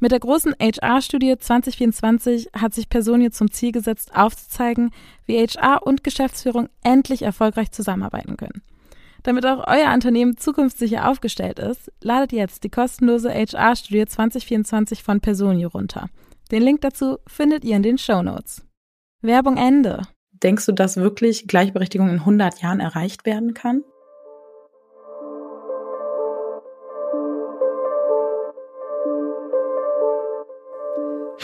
Mit der großen HR-Studie 2024 hat sich Personio zum Ziel gesetzt, aufzuzeigen, wie HR und Geschäftsführung endlich erfolgreich zusammenarbeiten können. Damit auch euer Unternehmen zukunftssicher aufgestellt ist, ladet jetzt die kostenlose HR-Studie 2024 von Personio runter. Den Link dazu findet ihr in den Show Notes. Werbung Ende. Denkst du, dass wirklich Gleichberechtigung in 100 Jahren erreicht werden kann?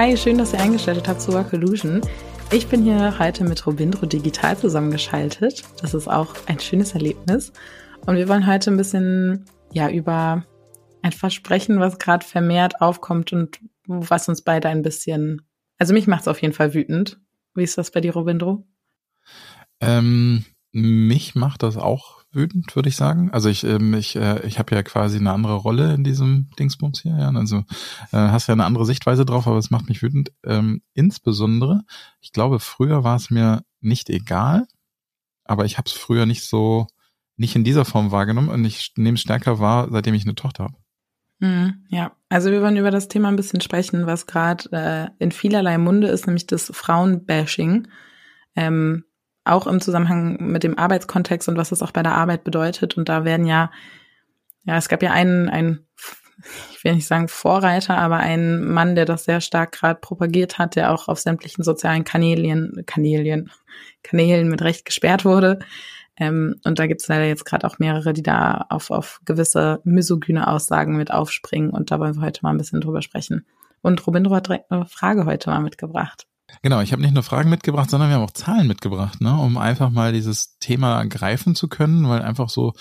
Hi, schön, dass ihr eingeschaltet habt zu Work Illusion. Ich bin hier heute mit Robindro digital zusammengeschaltet. Das ist auch ein schönes Erlebnis. Und wir wollen heute ein bisschen ja über ein Versprechen, was gerade vermehrt aufkommt und was uns beide ein bisschen, also mich macht es auf jeden Fall wütend. Wie ist das bei dir, Robindro? Ähm, mich macht das auch wütend, würde ich sagen. Also ich, ähm, ich, äh, ich habe ja quasi eine andere Rolle in diesem Dingsbums hier. Ja? Also äh, hast ja eine andere Sichtweise drauf, aber es macht mich wütend. Ähm, insbesondere, ich glaube, früher war es mir nicht egal, aber ich habe es früher nicht so, nicht in dieser Form wahrgenommen und ich nehme es stärker wahr, seitdem ich eine Tochter habe. Mhm, ja, also wir wollen über das Thema ein bisschen sprechen, was gerade äh, in vielerlei Munde ist, nämlich das Frauenbashing. Ähm, auch im Zusammenhang mit dem Arbeitskontext und was es auch bei der Arbeit bedeutet. Und da werden ja, ja, es gab ja einen, einen, ich will nicht sagen Vorreiter, aber einen Mann, der das sehr stark gerade propagiert hat, der auch auf sämtlichen sozialen Kanälen, Kanälen, Kanälen mit Recht gesperrt wurde. Ähm, und da gibt es leider jetzt gerade auch mehrere, die da auf, auf gewisse misogyne Aussagen mit aufspringen. Und da wollen wir heute mal ein bisschen drüber sprechen. Und Robindro hat direkt eine Frage heute mal mitgebracht. Genau, ich habe nicht nur Fragen mitgebracht, sondern wir haben auch Zahlen mitgebracht, ne, um einfach mal dieses Thema greifen zu können, weil einfach so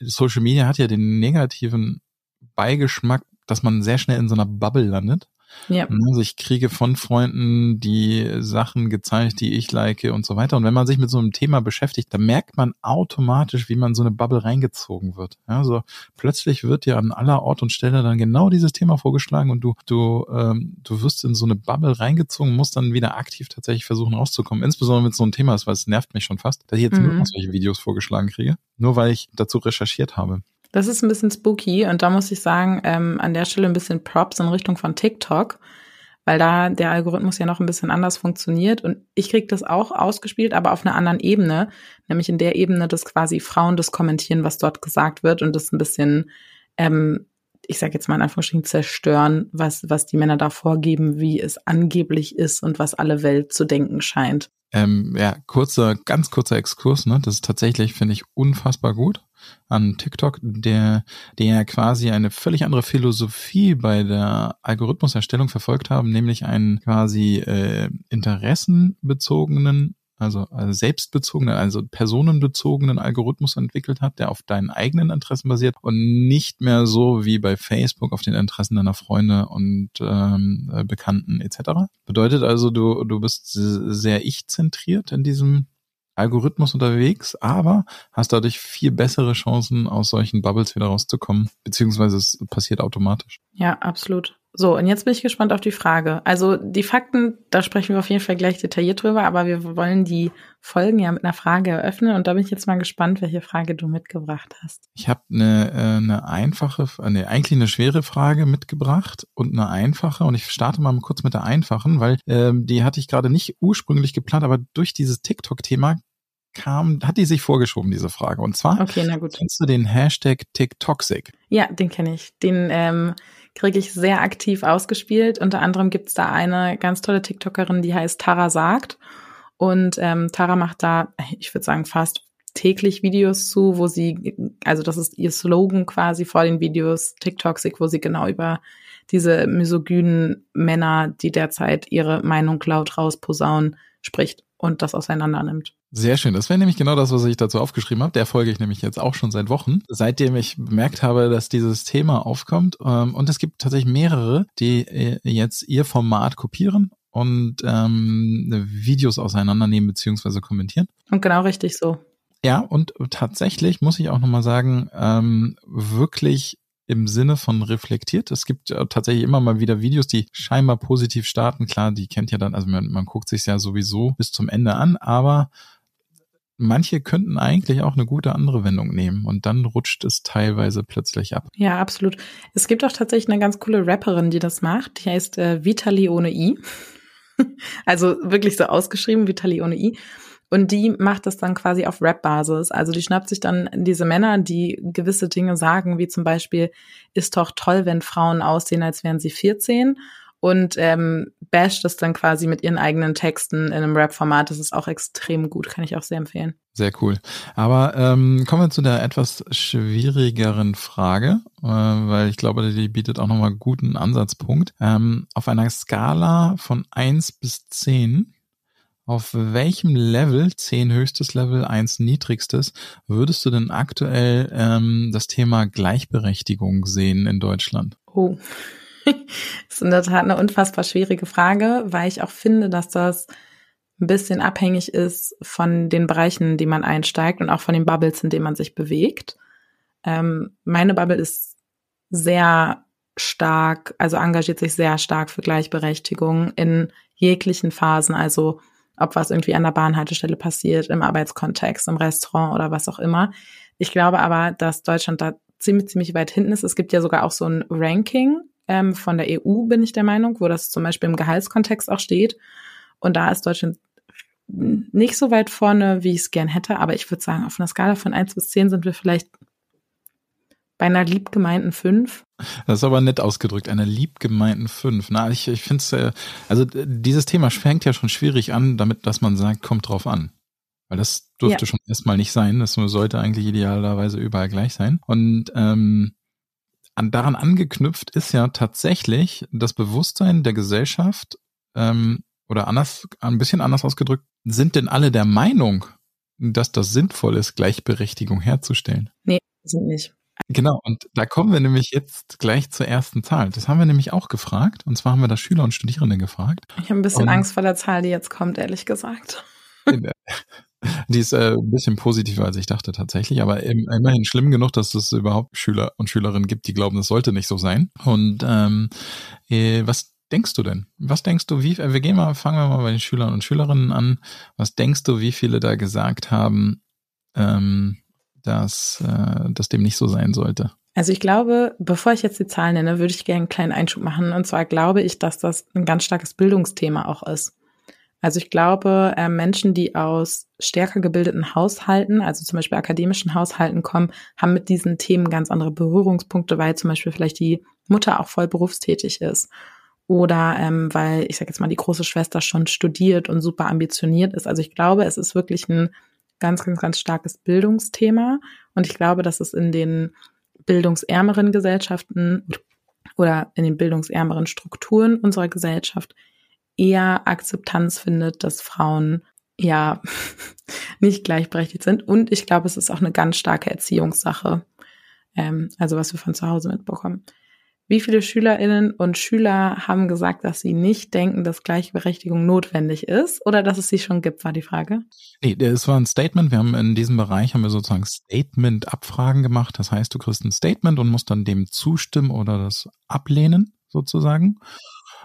Social Media hat ja den negativen Beigeschmack, dass man sehr schnell in so einer Bubble landet. Ja. Also ich kriege von Freunden die Sachen gezeigt, die ich like und so weiter. Und wenn man sich mit so einem Thema beschäftigt, dann merkt man automatisch, wie man so eine Bubble reingezogen wird. Ja, so plötzlich wird dir an aller Ort und Stelle dann genau dieses Thema vorgeschlagen und du, du, ähm, du wirst in so eine Bubble reingezogen, musst dann wieder aktiv tatsächlich versuchen rauszukommen. Insbesondere wenn es so ein Thema ist, weil es nervt mich schon fast, dass ich jetzt mhm. nur solche Videos vorgeschlagen kriege, nur weil ich dazu recherchiert habe. Das ist ein bisschen spooky und da muss ich sagen, ähm, an der Stelle ein bisschen Props in Richtung von TikTok, weil da der Algorithmus ja noch ein bisschen anders funktioniert und ich kriege das auch ausgespielt, aber auf einer anderen Ebene, nämlich in der Ebene, dass quasi Frauen das kommentieren, was dort gesagt wird und das ein bisschen, ähm, ich sage jetzt mal in Anführungsstrichen, zerstören, was, was die Männer da vorgeben, wie es angeblich ist und was alle Welt zu denken scheint. Ähm, ja, kurzer, ganz kurzer Exkurs, ne? Das ist tatsächlich, finde ich, unfassbar gut an TikTok, der, der quasi eine völlig andere Philosophie bei der Algorithmuserstellung verfolgt haben, nämlich einen quasi äh, interessenbezogenen also, also selbstbezogenen, also personenbezogenen Algorithmus entwickelt hat, der auf deinen eigenen Interessen basiert und nicht mehr so wie bei Facebook auf den Interessen deiner Freunde und ähm, äh, Bekannten etc. Bedeutet also, du, du bist sehr ich-zentriert in diesem Algorithmus unterwegs, aber hast dadurch viel bessere Chancen, aus solchen Bubbles wieder rauszukommen, beziehungsweise es passiert automatisch. Ja, absolut. So, und jetzt bin ich gespannt auf die Frage. Also die Fakten, da sprechen wir auf jeden Fall gleich detailliert drüber, aber wir wollen die Folgen ja mit einer Frage eröffnen und da bin ich jetzt mal gespannt, welche Frage du mitgebracht hast. Ich habe eine, äh, eine einfache, eine, eigentlich eine schwere Frage mitgebracht und eine einfache und ich starte mal kurz mit der einfachen, weil ähm, die hatte ich gerade nicht ursprünglich geplant, aber durch dieses TikTok-Thema kam, hat die sich vorgeschoben, diese Frage. Und zwar, okay, na gut. kennst du den Hashtag TikToxic? Ja, den kenne ich. Den ähm, kriege ich sehr aktiv ausgespielt. Unter anderem gibt's da eine ganz tolle TikTokerin, die heißt Tara Sagt. Und ähm, Tara macht da, ich würde sagen, fast täglich Videos zu, wo sie, also das ist ihr Slogan quasi vor den Videos, TikToksig, wo sie genau über diese misogynen Männer, die derzeit ihre Meinung laut rausposaunen, spricht und das auseinander nimmt. Sehr schön. Das wäre nämlich genau das, was ich dazu aufgeschrieben habe. Der folge ich nämlich jetzt auch schon seit Wochen, seitdem ich bemerkt habe, dass dieses Thema aufkommt. Ähm, und es gibt tatsächlich mehrere, die äh, jetzt ihr Format kopieren und ähm, Videos auseinandernehmen beziehungsweise kommentieren. Und genau richtig so. Ja, und tatsächlich muss ich auch nochmal sagen, ähm, wirklich im Sinne von reflektiert. Es gibt äh, tatsächlich immer mal wieder Videos, die scheinbar positiv starten. Klar, die kennt ja dann, also man, man guckt sich ja sowieso bis zum Ende an, aber manche könnten eigentlich auch eine gute andere Wendung nehmen und dann rutscht es teilweise plötzlich ab. Ja, absolut. Es gibt auch tatsächlich eine ganz coole Rapperin, die das macht. Die heißt äh, Vitali ohne I. also wirklich so ausgeschrieben, Vitali ohne I. Und die macht das dann quasi auf Rap-Basis. Also die schnappt sich dann diese Männer, die gewisse Dinge sagen, wie zum Beispiel, ist doch toll, wenn Frauen aussehen, als wären sie 14 und ähm, basht das dann quasi mit ihren eigenen Texten in einem Rap-Format. Das ist auch extrem gut, kann ich auch sehr empfehlen. Sehr cool. Aber ähm, kommen wir zu der etwas schwierigeren Frage, äh, weil ich glaube, die bietet auch nochmal guten Ansatzpunkt. Ähm, auf einer Skala von eins bis zehn auf welchem Level, 10 höchstes Level, 1 niedrigstes, würdest du denn aktuell ähm, das Thema Gleichberechtigung sehen in Deutschland? Oh, ist in der Tat eine unfassbar schwierige Frage, weil ich auch finde, dass das ein bisschen abhängig ist von den Bereichen, in die man einsteigt und auch von den Bubbles, in denen man sich bewegt. Ähm, meine Bubble ist sehr stark, also engagiert sich sehr stark für Gleichberechtigung in jeglichen Phasen, also ob was irgendwie an der Bahnhaltestelle passiert, im Arbeitskontext, im Restaurant oder was auch immer. Ich glaube aber, dass Deutschland da ziemlich, ziemlich weit hinten ist. Es gibt ja sogar auch so ein Ranking ähm, von der EU, bin ich der Meinung, wo das zum Beispiel im Gehaltskontext auch steht. Und da ist Deutschland nicht so weit vorne, wie ich es gern hätte, aber ich würde sagen, auf einer Skala von eins bis zehn sind wir vielleicht bei einer liebgemeinten fünf. Das ist aber nett ausgedrückt, einer liebgemeinten fünf. Na, ich, ich finde es, äh, also dieses Thema fängt ja schon schwierig an, damit, dass man sagt, kommt drauf an. Weil das durfte ja. schon erstmal nicht sein. Das sollte eigentlich idealerweise überall gleich sein. Und ähm, an, daran angeknüpft ist ja tatsächlich das Bewusstsein der Gesellschaft, ähm, oder anders, ein bisschen anders ausgedrückt, sind denn alle der Meinung, dass das sinnvoll ist, Gleichberechtigung herzustellen? Nee, sind nicht. Genau, und da kommen wir nämlich jetzt gleich zur ersten Zahl. Das haben wir nämlich auch gefragt. Und zwar haben wir da Schüler und Studierende gefragt. Ich habe ein bisschen und Angst vor der Zahl, die jetzt kommt, ehrlich gesagt. Die ist äh, ein bisschen positiver, als ich dachte tatsächlich, aber immerhin schlimm genug, dass es überhaupt Schüler und Schülerinnen gibt, die glauben, das sollte nicht so sein. Und ähm, äh, was denkst du denn? Was denkst du, wie, wir gehen mal, fangen wir mal bei den Schülern und Schülerinnen an. Was denkst du, wie viele da gesagt haben, ähm, dass äh, das dem nicht so sein sollte. Also ich glaube, bevor ich jetzt die Zahlen nenne, würde ich gerne einen kleinen Einschub machen. Und zwar glaube ich, dass das ein ganz starkes Bildungsthema auch ist. Also ich glaube, äh, Menschen, die aus stärker gebildeten Haushalten, also zum Beispiel akademischen Haushalten kommen, haben mit diesen Themen ganz andere Berührungspunkte, weil zum Beispiel vielleicht die Mutter auch voll berufstätig ist. Oder ähm, weil, ich sage jetzt mal, die große Schwester schon studiert und super ambitioniert ist. Also ich glaube, es ist wirklich ein ganz, ganz, ganz starkes Bildungsthema. Und ich glaube, dass es in den bildungsärmeren Gesellschaften oder in den bildungsärmeren Strukturen unserer Gesellschaft eher Akzeptanz findet, dass Frauen ja nicht gleichberechtigt sind. Und ich glaube, es ist auch eine ganz starke Erziehungssache. Ähm, also was wir von zu Hause mitbekommen. Wie viele Schülerinnen und Schüler haben gesagt, dass sie nicht denken, dass Gleichberechtigung notwendig ist oder dass es sie schon gibt, war die Frage? Nee, es war ein Statement. Wir haben in diesem Bereich haben wir sozusagen Statement-Abfragen gemacht. Das heißt, du kriegst ein Statement und musst dann dem zustimmen oder das ablehnen, sozusagen.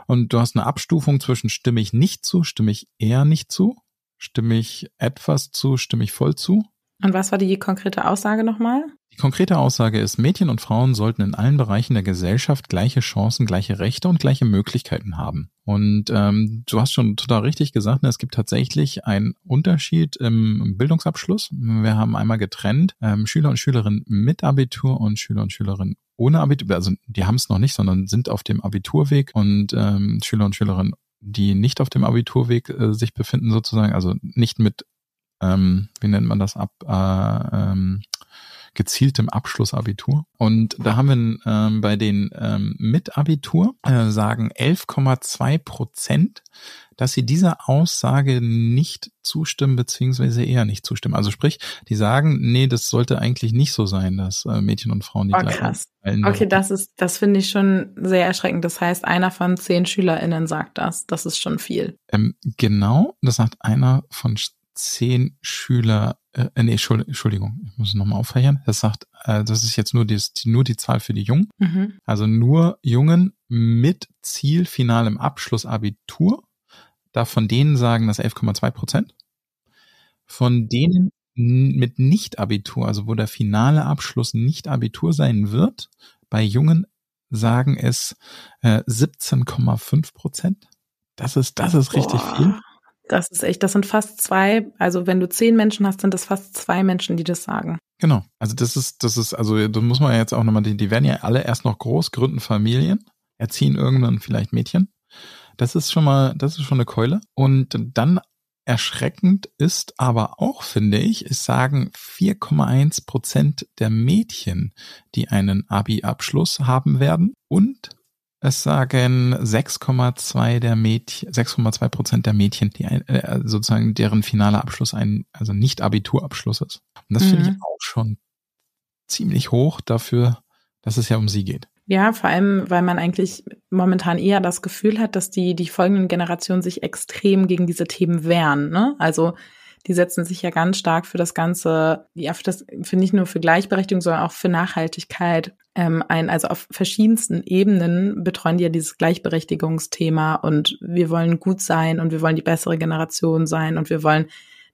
Und du hast eine Abstufung zwischen stimme ich nicht zu, stimme ich eher nicht zu, stimme ich etwas zu, stimme ich voll zu. Und was war die konkrete Aussage nochmal? Die konkrete Aussage ist, Mädchen und Frauen sollten in allen Bereichen der Gesellschaft gleiche Chancen, gleiche Rechte und gleiche Möglichkeiten haben. Und ähm, du hast schon total richtig gesagt, ne, es gibt tatsächlich einen Unterschied im Bildungsabschluss. Wir haben einmal getrennt ähm, Schüler und Schülerinnen mit Abitur und Schüler und Schülerinnen ohne Abitur. Also die haben es noch nicht, sondern sind auf dem Abiturweg und ähm, Schüler und Schülerinnen die nicht auf dem Abiturweg äh, sich befinden sozusagen, also nicht mit, ähm, wie nennt man das ab, äh, ähm, gezieltem Abschlussabitur. Und da haben wir ähm, bei den ähm, mit Abitur äh, sagen 11,2 Prozent, dass sie dieser Aussage nicht zustimmen beziehungsweise eher nicht zustimmen. Also sprich, die sagen, nee, das sollte eigentlich nicht so sein, dass äh, Mädchen und Frauen die oh, krass. Okay, das ist, das finde ich schon sehr erschreckend. Das heißt, einer von zehn SchülerInnen sagt das. Das ist schon viel. Ähm, genau, das sagt einer von zehn Schüler, äh, äh nee, Entschuldigung, ich muss nochmal aufhören. Das sagt, äh, das ist jetzt nur die, nur die Zahl für die Jungen. Mhm. Also nur Jungen mit Ziel finalem Abschluss Abitur. Da von denen sagen das 11,2 Prozent. Von denen mit Nicht-Abitur, also wo der finale Abschluss nicht Abitur sein wird, bei Jungen sagen es äh, 17,5 Prozent. Das ist, das ist Boah. richtig viel. Das ist echt, das sind fast zwei, also wenn du zehn Menschen hast, sind das fast zwei Menschen, die das sagen. Genau. Also das ist, das ist, also da muss man jetzt auch nochmal, die, die werden ja alle erst noch groß, gründen Familien, erziehen irgendwann vielleicht Mädchen. Das ist schon mal, das ist schon eine Keule. Und dann erschreckend ist aber auch, finde ich, es sagen 4,1 Prozent der Mädchen, die einen Abi-Abschluss haben werden und es sagen 6,2 der Mädchen, 6,2 Prozent der Mädchen, die ein, äh, sozusagen deren finaler Abschluss ein, also nicht Abiturabschluss ist. Und das mhm. finde ich auch schon ziemlich hoch dafür, dass es ja um sie geht. Ja, vor allem, weil man eigentlich momentan eher das Gefühl hat, dass die, die folgenden Generationen sich extrem gegen diese Themen wehren. Ne? Also die setzen sich ja ganz stark für das Ganze, ja, für das, für nicht nur für Gleichberechtigung, sondern auch für Nachhaltigkeit ähm, ein. Also auf verschiedensten Ebenen betreuen die ja dieses Gleichberechtigungsthema und wir wollen gut sein und wir wollen die bessere Generation sein und wir wollen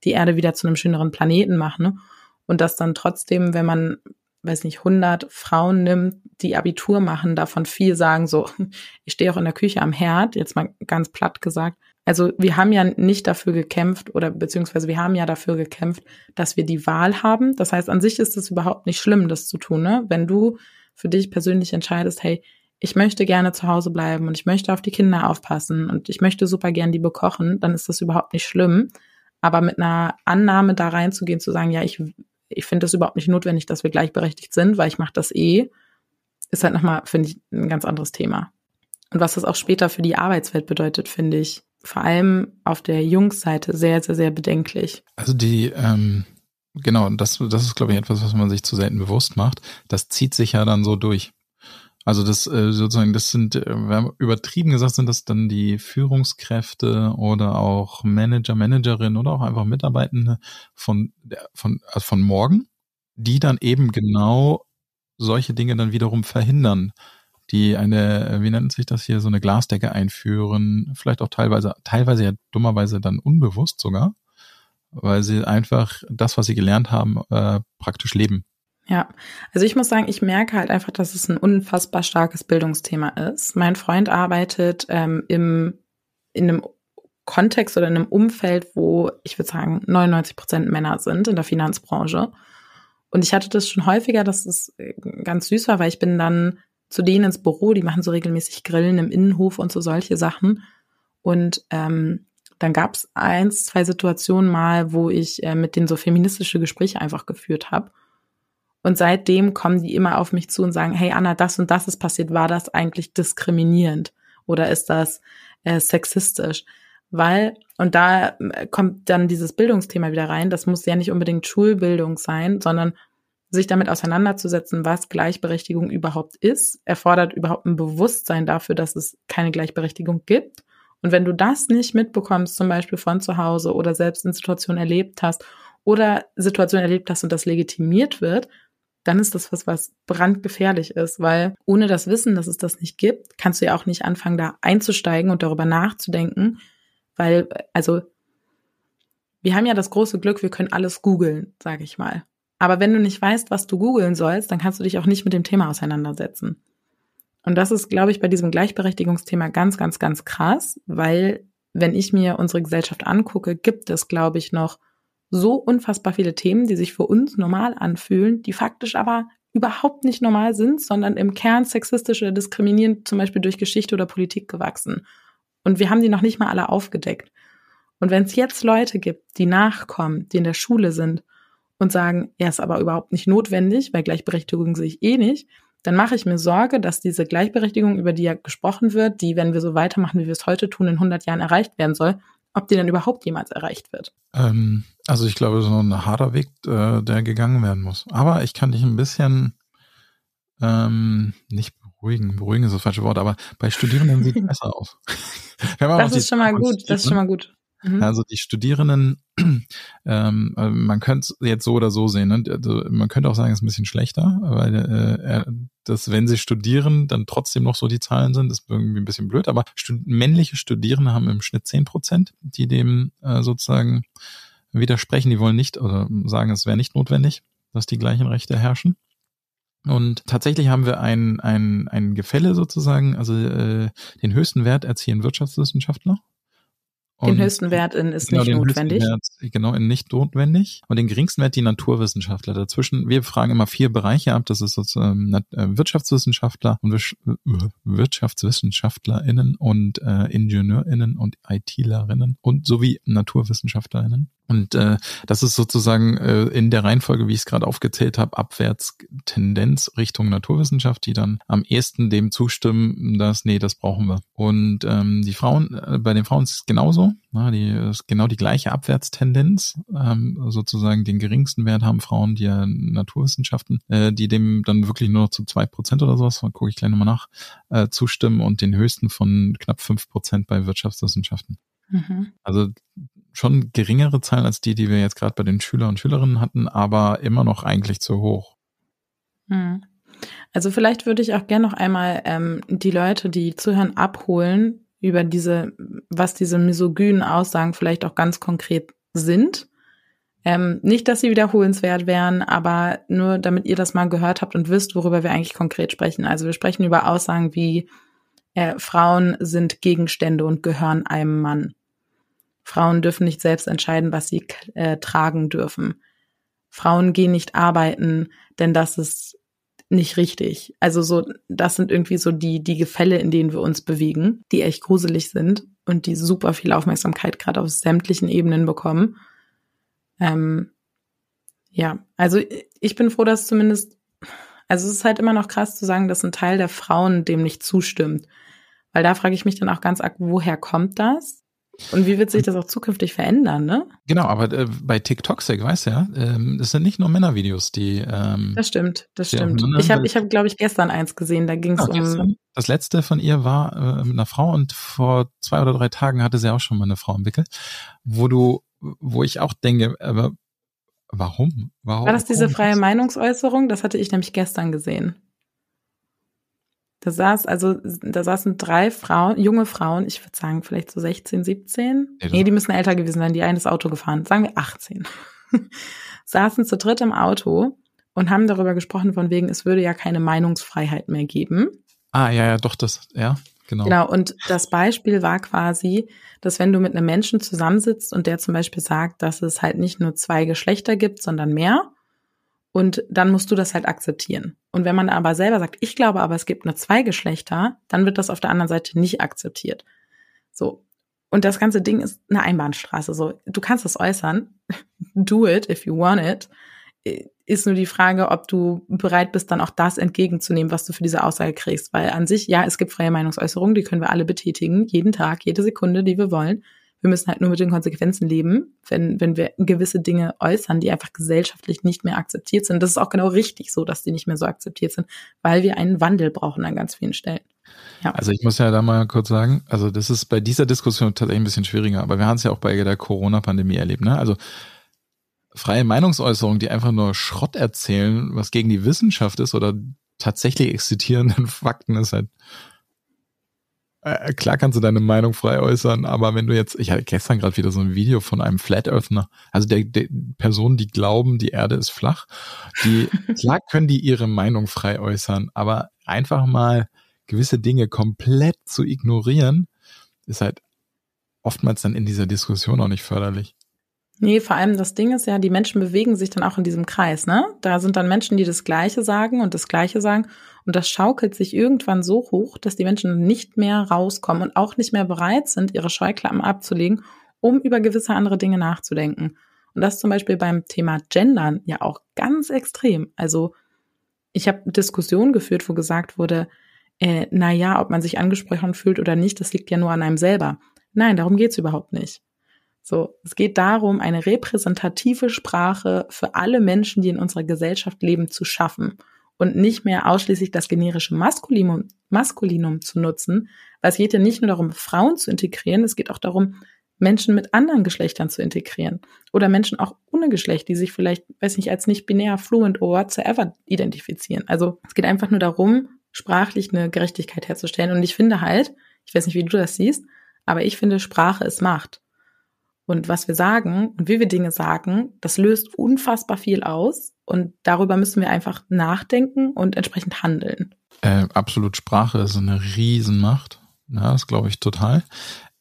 die Erde wieder zu einem schöneren Planeten machen. Und das dann trotzdem, wenn man weiß nicht, 100 Frauen nimmt, die Abitur machen, davon viel sagen so, ich stehe auch in der Küche am Herd, jetzt mal ganz platt gesagt, also wir haben ja nicht dafür gekämpft oder beziehungsweise wir haben ja dafür gekämpft, dass wir die Wahl haben. Das heißt, an sich ist es überhaupt nicht schlimm, das zu tun. Ne? Wenn du für dich persönlich entscheidest, hey, ich möchte gerne zu Hause bleiben und ich möchte auf die Kinder aufpassen und ich möchte super gern die bekochen, dann ist das überhaupt nicht schlimm. Aber mit einer Annahme da reinzugehen, zu sagen, ja, ich, ich finde das überhaupt nicht notwendig, dass wir gleichberechtigt sind, weil ich mache das eh, ist halt nochmal, finde ich, ein ganz anderes Thema. Und was das auch später für die Arbeitswelt bedeutet, finde ich, vor allem auf der Jungsseite sehr, sehr, sehr bedenklich. Also die, ähm, genau, das, das ist, glaube ich, etwas, was man sich zu selten bewusst macht. Das zieht sich ja dann so durch. Also das äh, sozusagen, das sind, äh, wir haben übertrieben gesagt, sind das dann die Führungskräfte oder auch Manager, Managerinnen oder auch einfach Mitarbeitende von, von, also von morgen, die dann eben genau solche Dinge dann wiederum verhindern die eine, wie nennt sich das hier, so eine Glasdecke einführen, vielleicht auch teilweise, teilweise ja dummerweise dann unbewusst sogar, weil sie einfach das, was sie gelernt haben, äh, praktisch leben. Ja, also ich muss sagen, ich merke halt einfach, dass es ein unfassbar starkes Bildungsthema ist. Mein Freund arbeitet ähm, im, in einem Kontext oder in einem Umfeld, wo ich würde sagen 99 Prozent Männer sind in der Finanzbranche. Und ich hatte das schon häufiger, dass es äh, ganz süß war, weil ich bin dann zu denen ins Büro, die machen so regelmäßig Grillen im Innenhof und so solche Sachen. Und ähm, dann gab es eins, zwei Situationen mal, wo ich äh, mit denen so feministische Gespräche einfach geführt habe. Und seitdem kommen die immer auf mich zu und sagen, hey Anna, das und das ist passiert, war das eigentlich diskriminierend oder ist das äh, sexistisch? Weil, und da äh, kommt dann dieses Bildungsthema wieder rein, das muss ja nicht unbedingt Schulbildung sein, sondern sich damit auseinanderzusetzen, was Gleichberechtigung überhaupt ist, erfordert überhaupt ein Bewusstsein dafür, dass es keine Gleichberechtigung gibt. Und wenn du das nicht mitbekommst, zum Beispiel von zu Hause oder selbst in Situationen erlebt hast oder Situationen erlebt hast und das legitimiert wird, dann ist das was, was brandgefährlich ist, weil ohne das Wissen, dass es das nicht gibt, kannst du ja auch nicht anfangen, da einzusteigen und darüber nachzudenken, weil, also, wir haben ja das große Glück, wir können alles googeln, sage ich mal. Aber wenn du nicht weißt, was du googeln sollst, dann kannst du dich auch nicht mit dem Thema auseinandersetzen. Und das ist, glaube ich, bei diesem Gleichberechtigungsthema ganz, ganz, ganz krass, weil wenn ich mir unsere Gesellschaft angucke, gibt es, glaube ich, noch so unfassbar viele Themen, die sich für uns normal anfühlen, die faktisch aber überhaupt nicht normal sind, sondern im Kern sexistisch oder diskriminierend, zum Beispiel durch Geschichte oder Politik gewachsen. Und wir haben die noch nicht mal alle aufgedeckt. Und wenn es jetzt Leute gibt, die nachkommen, die in der Schule sind und sagen, er ist aber überhaupt nicht notwendig, weil Gleichberechtigung sehe ich eh nicht, dann mache ich mir Sorge, dass diese Gleichberechtigung, über die ja gesprochen wird, die, wenn wir so weitermachen, wie wir es heute tun, in 100 Jahren erreicht werden soll, ob die dann überhaupt jemals erreicht wird. Ähm, also ich glaube, so ein harter Weg, äh, der gegangen werden muss. Aber ich kann dich ein bisschen ähm, nicht beruhigen, beruhigen ist das falsche Wort, aber bei Studierenden sieht es besser aus. das ist schon mal gut, das ist schon mal gut. Mhm. Also die Studierenden, ähm, äh, man könnte es jetzt so oder so sehen. Ne? Also man könnte auch sagen, es ist ein bisschen schlechter, weil äh, dass wenn sie studieren, dann trotzdem noch so die Zahlen sind, ist irgendwie ein bisschen blöd. Aber stud männliche Studierende haben im Schnitt zehn Prozent, die dem äh, sozusagen widersprechen. Die wollen nicht oder sagen, es wäre nicht notwendig, dass die gleichen Rechte herrschen. Und tatsächlich haben wir ein, ein, ein Gefälle sozusagen, also äh, den höchsten Wert erzielen Wirtschaftswissenschaftler den höchsten Wert in ist genau, nicht notwendig. Wert, genau, in nicht notwendig. Und den geringsten Wert die Naturwissenschaftler. Dazwischen, wir fragen immer vier Bereiche ab. Das ist sozusagen äh, Wirtschaftswissenschaftler und äh, WirtschaftswissenschaftlerInnen und äh, IngenieurInnen und ITlerinnen und sowie NaturwissenschaftlerInnen. Und äh, das ist sozusagen äh, in der Reihenfolge, wie ich es gerade aufgezählt habe, abwärts Tendenz Richtung Naturwissenschaft, die dann am ehesten dem zustimmen, dass, nee, das brauchen wir. Und ähm, die Frauen, äh, bei den Frauen ist es genauso. Na, die ist genau die gleiche Abwärtstendenz. Ähm, sozusagen den geringsten Wert haben Frauen, die ja Naturwissenschaften, äh, die dem dann wirklich nur noch zu zwei Prozent oder sowas, gucke ich gleich nochmal nach, äh, zustimmen und den höchsten von knapp fünf Prozent bei Wirtschaftswissenschaften. Mhm. Also schon geringere Zahlen als die, die wir jetzt gerade bei den Schüler und Schülerinnen hatten, aber immer noch eigentlich zu hoch. Hm. Also vielleicht würde ich auch gerne noch einmal ähm, die Leute, die zuhören, abholen über diese, was diese misogynen Aussagen vielleicht auch ganz konkret sind. Ähm, nicht, dass sie wiederholenswert wären, aber nur damit ihr das mal gehört habt und wisst, worüber wir eigentlich konkret sprechen. Also wir sprechen über Aussagen wie äh, Frauen sind Gegenstände und gehören einem Mann. Frauen dürfen nicht selbst entscheiden, was sie äh, tragen dürfen. Frauen gehen nicht arbeiten, denn das ist nicht richtig. Also so, das sind irgendwie so die, die Gefälle, in denen wir uns bewegen, die echt gruselig sind und die super viel Aufmerksamkeit gerade auf sämtlichen Ebenen bekommen. Ähm, ja, also ich bin froh, dass zumindest, also es ist halt immer noch krass zu sagen, dass ein Teil der Frauen dem nicht zustimmt. Weil da frage ich mich dann auch ganz arg, woher kommt das? Und wie wird sich das auch zukünftig verändern, ne? Genau, aber äh, bei TikTok, weißt du ja, ähm, das sind nicht nur Männervideos, die. Ähm, das stimmt, das stimmt. Ich habe, ich hab, glaube ich, gestern eins gesehen, da ging es ja, um. Gestern. Das letzte von ihr war äh, mit einer Frau und vor zwei oder drei Tagen hatte sie auch schon mal eine Frau entwickelt, wo du, wo ich auch denke, aber warum? warum war das diese freie Meinungsäußerung? Das hatte ich nämlich gestern gesehen. Da saß, also, da saßen drei Frauen, junge Frauen, ich würde sagen, vielleicht so 16, 17. Ja, nee, die müssen älter gewesen sein, die ein das Auto gefahren, sagen wir 18. saßen zu dritt im Auto und haben darüber gesprochen, von wegen, es würde ja keine Meinungsfreiheit mehr geben. Ah, ja, ja, doch, das, ja, genau. Genau, und das Beispiel war quasi, dass wenn du mit einem Menschen zusammensitzt und der zum Beispiel sagt, dass es halt nicht nur zwei Geschlechter gibt, sondern mehr, und dann musst du das halt akzeptieren. Und wenn man aber selber sagt, ich glaube aber, es gibt nur zwei Geschlechter, dann wird das auf der anderen Seite nicht akzeptiert. So. Und das ganze Ding ist eine Einbahnstraße. So, du kannst es äußern. Do it if you want it. Ist nur die Frage, ob du bereit bist, dann auch das entgegenzunehmen, was du für diese Aussage kriegst. Weil an sich, ja, es gibt freie Meinungsäußerung, die können wir alle betätigen, jeden Tag, jede Sekunde, die wir wollen. Wir müssen halt nur mit den Konsequenzen leben, wenn, wenn wir gewisse Dinge äußern, die einfach gesellschaftlich nicht mehr akzeptiert sind. Das ist auch genau richtig so, dass die nicht mehr so akzeptiert sind, weil wir einen Wandel brauchen an ganz vielen Stellen. Ja. Also ich muss ja da mal kurz sagen, also das ist bei dieser Diskussion tatsächlich ein bisschen schwieriger, aber wir haben es ja auch bei der Corona-Pandemie erlebt, ne? Also freie Meinungsäußerungen, die einfach nur Schrott erzählen, was gegen die Wissenschaft ist oder tatsächlich existierenden Fakten ist halt äh, klar kannst du deine Meinung frei äußern, aber wenn du jetzt, ich hatte gestern gerade wieder so ein Video von einem Flat Earthner, also der, der Personen, die glauben, die Erde ist flach, die, klar können die ihre Meinung frei äußern, aber einfach mal gewisse Dinge komplett zu ignorieren, ist halt oftmals dann in dieser Diskussion auch nicht förderlich. Nee, vor allem das Ding ist ja, die Menschen bewegen sich dann auch in diesem Kreis, ne? Da sind dann Menschen, die das Gleiche sagen und das Gleiche sagen. Und das schaukelt sich irgendwann so hoch, dass die Menschen nicht mehr rauskommen und auch nicht mehr bereit sind, ihre Scheuklappen abzulegen, um über gewisse andere Dinge nachzudenken. Und das zum Beispiel beim Thema Gendern ja auch ganz extrem. Also ich habe Diskussionen geführt, wo gesagt wurde, äh, na ja, ob man sich angesprochen fühlt oder nicht, das liegt ja nur an einem selber. Nein, darum geht's überhaupt nicht. So, es geht darum, eine repräsentative Sprache für alle Menschen, die in unserer Gesellschaft leben, zu schaffen und nicht mehr ausschließlich das generische Maskulinum, Maskulinum zu nutzen, weil es geht ja nicht nur darum, Frauen zu integrieren, es geht auch darum, Menschen mit anderen Geschlechtern zu integrieren oder Menschen auch ohne Geschlecht, die sich vielleicht, weiß nicht, als nicht binär, fluent oder whatsoever identifizieren. Also es geht einfach nur darum, sprachlich eine Gerechtigkeit herzustellen. Und ich finde halt, ich weiß nicht, wie du das siehst, aber ich finde, Sprache ist Macht. Und was wir sagen und wie wir Dinge sagen, das löst unfassbar viel aus. Und darüber müssen wir einfach nachdenken und entsprechend handeln. Äh, absolut, Sprache ist eine Riesenmacht. Ja, das glaube ich total.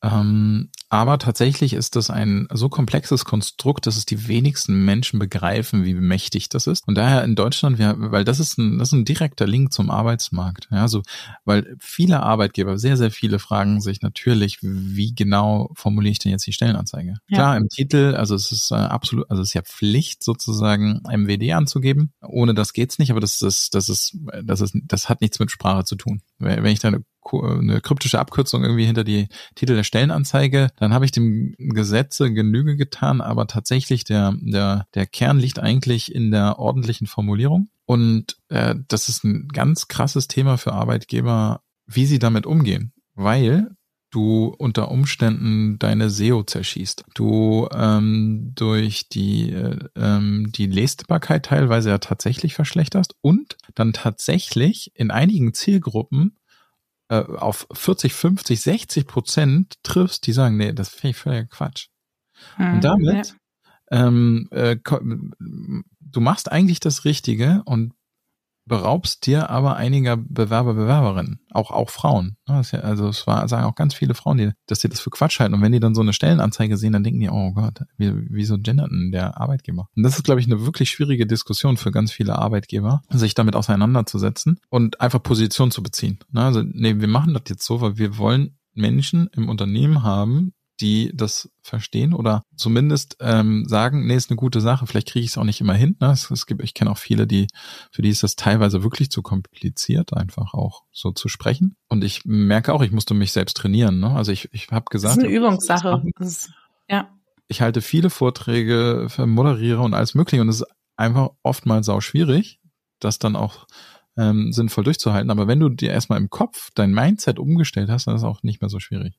Ähm, aber tatsächlich ist das ein so komplexes Konstrukt, dass es die wenigsten Menschen begreifen, wie mächtig das ist. Und daher in Deutschland, wir, weil das ist ein, das ist ein direkter Link zum Arbeitsmarkt. Ja, so, weil viele Arbeitgeber, sehr, sehr viele fragen sich natürlich, wie genau formuliere ich denn jetzt die Stellenanzeige? Ja. Klar, im Titel, also es ist äh, absolut, also es ist ja Pflicht sozusagen MWD anzugeben. Ohne das geht's nicht, aber das ist, das ist, das ist, das hat nichts mit Sprache zu tun. Wenn ich da eine eine kryptische Abkürzung irgendwie hinter die Titel der Stellenanzeige, dann habe ich dem Gesetze Genüge getan, aber tatsächlich der, der, der Kern liegt eigentlich in der ordentlichen Formulierung. Und äh, das ist ein ganz krasses Thema für Arbeitgeber, wie sie damit umgehen. Weil du unter Umständen deine SEO zerschießt. Du ähm, durch die, äh, ähm, die Lesbarkeit teilweise ja tatsächlich verschlechterst und dann tatsächlich in einigen Zielgruppen äh, auf 40, 50, 60 Prozent triffst, die sagen, nee, das finde ich völlig Quatsch. Hm, und damit, ja. ähm, äh, du machst eigentlich das Richtige und beraubst dir aber einiger Bewerber, Bewerberinnen, auch, auch Frauen. Also es war, sagen auch ganz viele Frauen, die, dass sie das für Quatsch halten. Und wenn die dann so eine Stellenanzeige sehen, dann denken die, oh Gott, wie, wieso gendert denn der Arbeitgeber? Und das ist, glaube ich, eine wirklich schwierige Diskussion für ganz viele Arbeitgeber, sich damit auseinanderzusetzen und einfach Position zu beziehen. Also, nee, wir machen das jetzt so, weil wir wollen Menschen im Unternehmen haben, die das verstehen oder zumindest ähm, sagen, nee, ist eine gute Sache, vielleicht kriege ich es auch nicht immer hin. Ne? Es, es gibt, ich kenne auch viele, die, für die ist das teilweise wirklich zu kompliziert, einfach auch so zu sprechen. Und ich merke auch, ich musste mich selbst trainieren. Ne? Also ich, ich habe gesagt. Das ist eine Übungssache. Ist, ja. Ich halte viele Vorträge, moderiere und alles mögliche und es ist einfach oftmals sau schwierig, das dann auch ähm, sinnvoll durchzuhalten. Aber wenn du dir erstmal im Kopf dein Mindset umgestellt hast, dann ist es auch nicht mehr so schwierig.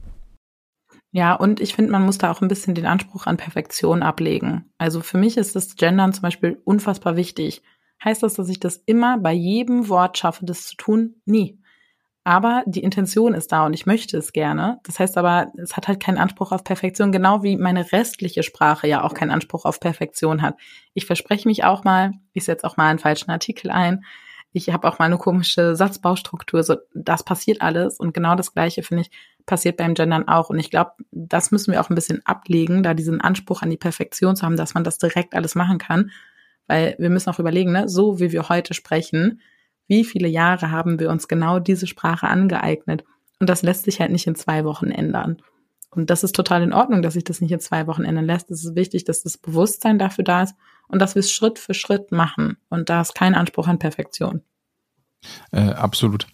Ja, und ich finde, man muss da auch ein bisschen den Anspruch an Perfektion ablegen. Also für mich ist das Gendern zum Beispiel unfassbar wichtig. Heißt das, dass ich das immer bei jedem Wort schaffe, das zu tun? Nie. Aber die Intention ist da und ich möchte es gerne. Das heißt aber, es hat halt keinen Anspruch auf Perfektion, genau wie meine restliche Sprache ja auch keinen Anspruch auf Perfektion hat. Ich verspreche mich auch mal, ich setze auch mal einen falschen Artikel ein. Ich habe auch mal eine komische Satzbaustruktur. So, das passiert alles. Und genau das Gleiche, finde ich, passiert beim Gendern auch. Und ich glaube, das müssen wir auch ein bisschen ablegen, da diesen Anspruch an die Perfektion zu haben, dass man das direkt alles machen kann. Weil wir müssen auch überlegen, ne, so wie wir heute sprechen, wie viele Jahre haben wir uns genau diese Sprache angeeignet? Und das lässt sich halt nicht in zwei Wochen ändern. Und das ist total in Ordnung, dass sich das nicht in zwei Wochen ändern lässt. Es ist wichtig, dass das Bewusstsein dafür da ist und dass wir es Schritt für Schritt machen. Und da ist kein Anspruch an Perfektion. Äh, absolut.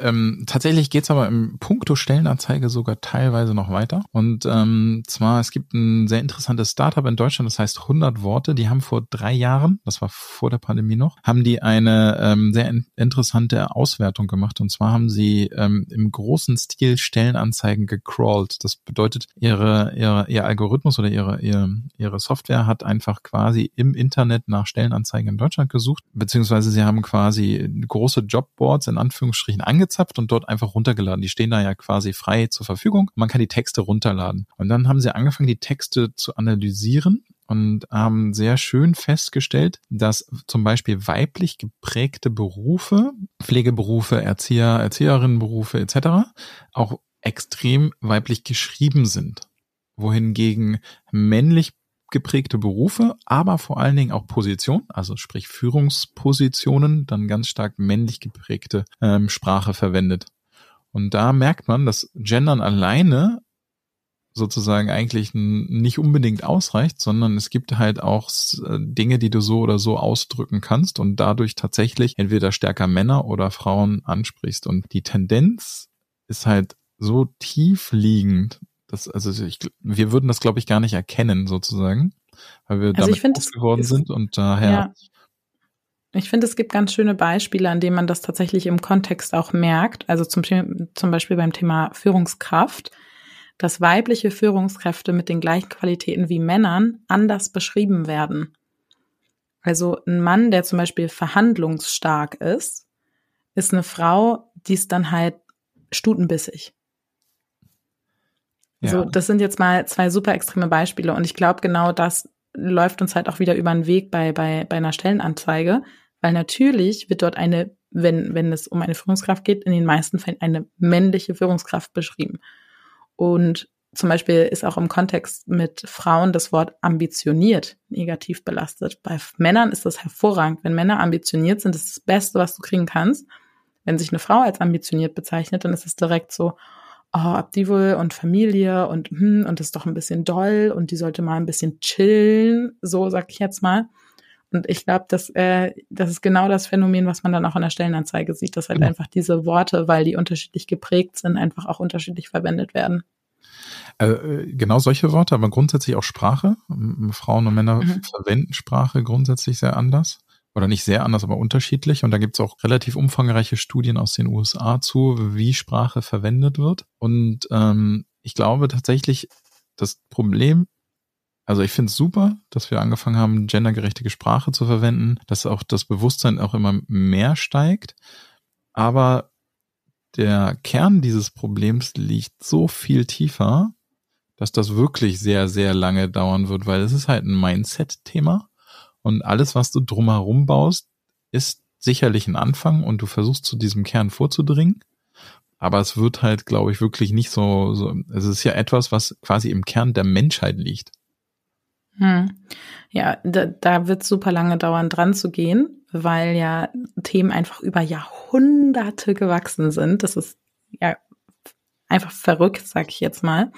Ähm, tatsächlich geht's aber im Punkto Stellenanzeige sogar teilweise noch weiter. Und ähm, zwar, es gibt ein sehr interessantes Startup in Deutschland, das heißt 100 Worte. Die haben vor drei Jahren, das war vor der Pandemie noch, haben die eine ähm, sehr in interessante Auswertung gemacht. Und zwar haben sie ähm, im großen Stil Stellenanzeigen gecrawlt. Das bedeutet, ihre, ihre, ihr Algorithmus oder ihre, ihre, ihre Software hat einfach quasi im Internet nach Stellenanzeigen in Deutschland gesucht, beziehungsweise sie haben quasi große Jobboards in Anführungszeichen Anführungsstrichen angezapft und dort einfach runtergeladen. Die stehen da ja quasi frei zur Verfügung. Man kann die Texte runterladen. Und dann haben sie angefangen, die Texte zu analysieren und haben sehr schön festgestellt, dass zum Beispiel weiblich geprägte Berufe, Pflegeberufe, Erzieher, Erzieherinnenberufe etc. auch extrem weiblich geschrieben sind. Wohingegen männlich geprägte Berufe, aber vor allen Dingen auch Position, also sprich Führungspositionen, dann ganz stark männlich geprägte ähm, Sprache verwendet. Und da merkt man, dass Gendern alleine sozusagen eigentlich nicht unbedingt ausreicht, sondern es gibt halt auch äh, Dinge, die du so oder so ausdrücken kannst und dadurch tatsächlich entweder stärker Männer oder Frauen ansprichst. Und die Tendenz ist halt so tief liegend, das, also ich, wir würden das, glaube ich, gar nicht erkennen, sozusagen, weil wir also damit find, groß geworden ist, sind und daher. Ja. Ich finde, es gibt ganz schöne Beispiele, an denen man das tatsächlich im Kontext auch merkt. Also zum, zum Beispiel beim Thema Führungskraft, dass weibliche Führungskräfte mit den gleichen Qualitäten wie Männern anders beschrieben werden. Also ein Mann, der zum Beispiel verhandlungsstark ist, ist eine Frau, die ist dann halt stutenbissig. Ja. So, das sind jetzt mal zwei super extreme Beispiele und ich glaube, genau das läuft uns halt auch wieder über den Weg bei, bei, bei einer Stellenanzeige, weil natürlich wird dort eine, wenn, wenn es um eine Führungskraft geht, in den meisten Fällen eine männliche Führungskraft beschrieben. Und zum Beispiel ist auch im Kontext mit Frauen das Wort ambitioniert negativ belastet. Bei Männern ist das hervorragend. Wenn Männer ambitioniert sind, ist das Beste, was du kriegen kannst. Wenn sich eine Frau als ambitioniert bezeichnet, dann ist es direkt so, oh, Abdivul und Familie und hm, und das ist doch ein bisschen doll und die sollte mal ein bisschen chillen, so sag ich jetzt mal. Und ich glaube, dass äh, das ist genau das Phänomen, was man dann auch in der Stellenanzeige sieht, dass halt genau. einfach diese Worte, weil die unterschiedlich geprägt sind, einfach auch unterschiedlich verwendet werden. Äh, genau solche Worte, aber grundsätzlich auch Sprache. Frauen und Männer mhm. verwenden Sprache grundsätzlich sehr anders oder nicht sehr anders, aber unterschiedlich. Und da gibt es auch relativ umfangreiche Studien aus den USA zu, wie Sprache verwendet wird. Und ähm, ich glaube tatsächlich, das Problem, also ich finde es super, dass wir angefangen haben, gendergerechte Sprache zu verwenden, dass auch das Bewusstsein auch immer mehr steigt. Aber der Kern dieses Problems liegt so viel tiefer, dass das wirklich sehr, sehr lange dauern wird, weil es ist halt ein Mindset-Thema. Und alles, was du drumherum baust, ist sicherlich ein Anfang und du versuchst zu diesem Kern vorzudringen. Aber es wird halt, glaube ich, wirklich nicht so, so, es ist ja etwas, was quasi im Kern der Menschheit liegt. Hm. Ja, da, da wird super lange dauern, dran zu gehen, weil ja Themen einfach über Jahrhunderte gewachsen sind. Das ist ja einfach verrückt, sag ich jetzt mal.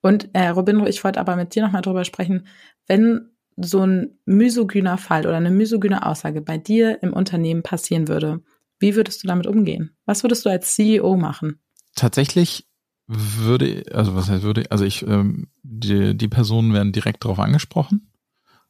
Und äh, Robin, ich wollte aber mit dir nochmal drüber sprechen, wenn so ein misogyner Fall oder eine misogyne Aussage bei dir im Unternehmen passieren würde, wie würdest du damit umgehen? Was würdest du als CEO machen? Tatsächlich würde, also was heißt würde, also ich, ähm, die, die Personen werden direkt darauf angesprochen.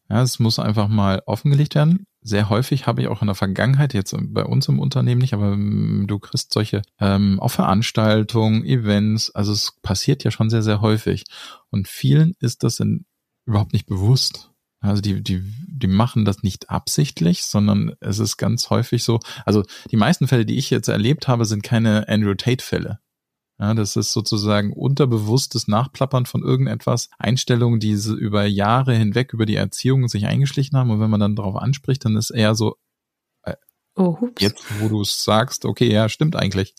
Ja, es muss einfach mal offengelegt werden. Sehr häufig habe ich auch in der Vergangenheit, jetzt bei uns im Unternehmen nicht, aber ähm, du kriegst solche ähm, auch Veranstaltungen, Events, also es passiert ja schon sehr, sehr häufig. Und vielen ist das in, überhaupt nicht bewusst. Also die, die, die machen das nicht absichtlich, sondern es ist ganz häufig so, also die meisten Fälle, die ich jetzt erlebt habe, sind keine Andrew Tate-Fälle. Ja, das ist sozusagen unterbewusstes Nachplappern von irgendetwas, Einstellungen, die über Jahre hinweg über die Erziehung sich eingeschlichen haben. Und wenn man dann darauf anspricht, dann ist eher so, äh, oh, jetzt, wo du es sagst, okay, ja, stimmt eigentlich.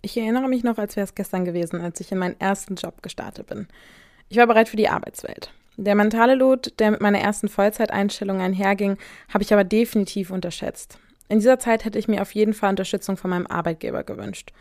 Ich erinnere mich noch, als wäre es gestern gewesen, als ich in meinen ersten Job gestartet bin. Ich war bereit für die Arbeitswelt. Der mentale Load, der mit meiner ersten Vollzeiteinstellung einherging, habe ich aber definitiv unterschätzt. In dieser Zeit hätte ich mir auf jeden Fall Unterstützung von meinem Arbeitgeber gewünscht.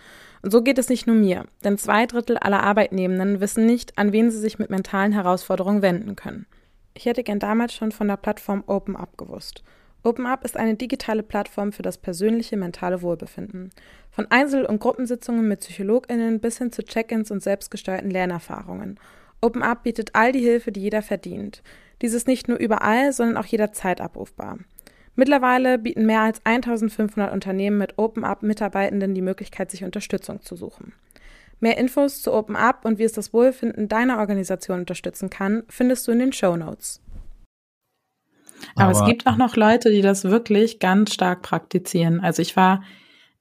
Und so geht es nicht nur mir, denn zwei Drittel aller Arbeitnehmenden wissen nicht, an wen sie sich mit mentalen Herausforderungen wenden können. Ich hätte gern damals schon von der Plattform Open Up gewusst OpenUp ist eine digitale Plattform für das persönliche mentale Wohlbefinden. Von Einzel- und Gruppensitzungen mit PsychologInnen bis hin zu Check-ins und selbstgesteuerten Lernerfahrungen. OpenUp bietet all die Hilfe, die jeder verdient. Dies ist nicht nur überall, sondern auch jederzeit abrufbar. Mittlerweile bieten mehr als 1500 Unternehmen mit OpenUp Mitarbeitenden die Möglichkeit, sich Unterstützung zu suchen. Mehr Infos zu OpenUp und wie es das Wohlfinden deiner Organisation unterstützen kann, findest du in den Show Notes. Aber, Aber, es gibt auch noch Leute, die das wirklich ganz stark praktizieren. Also ich war,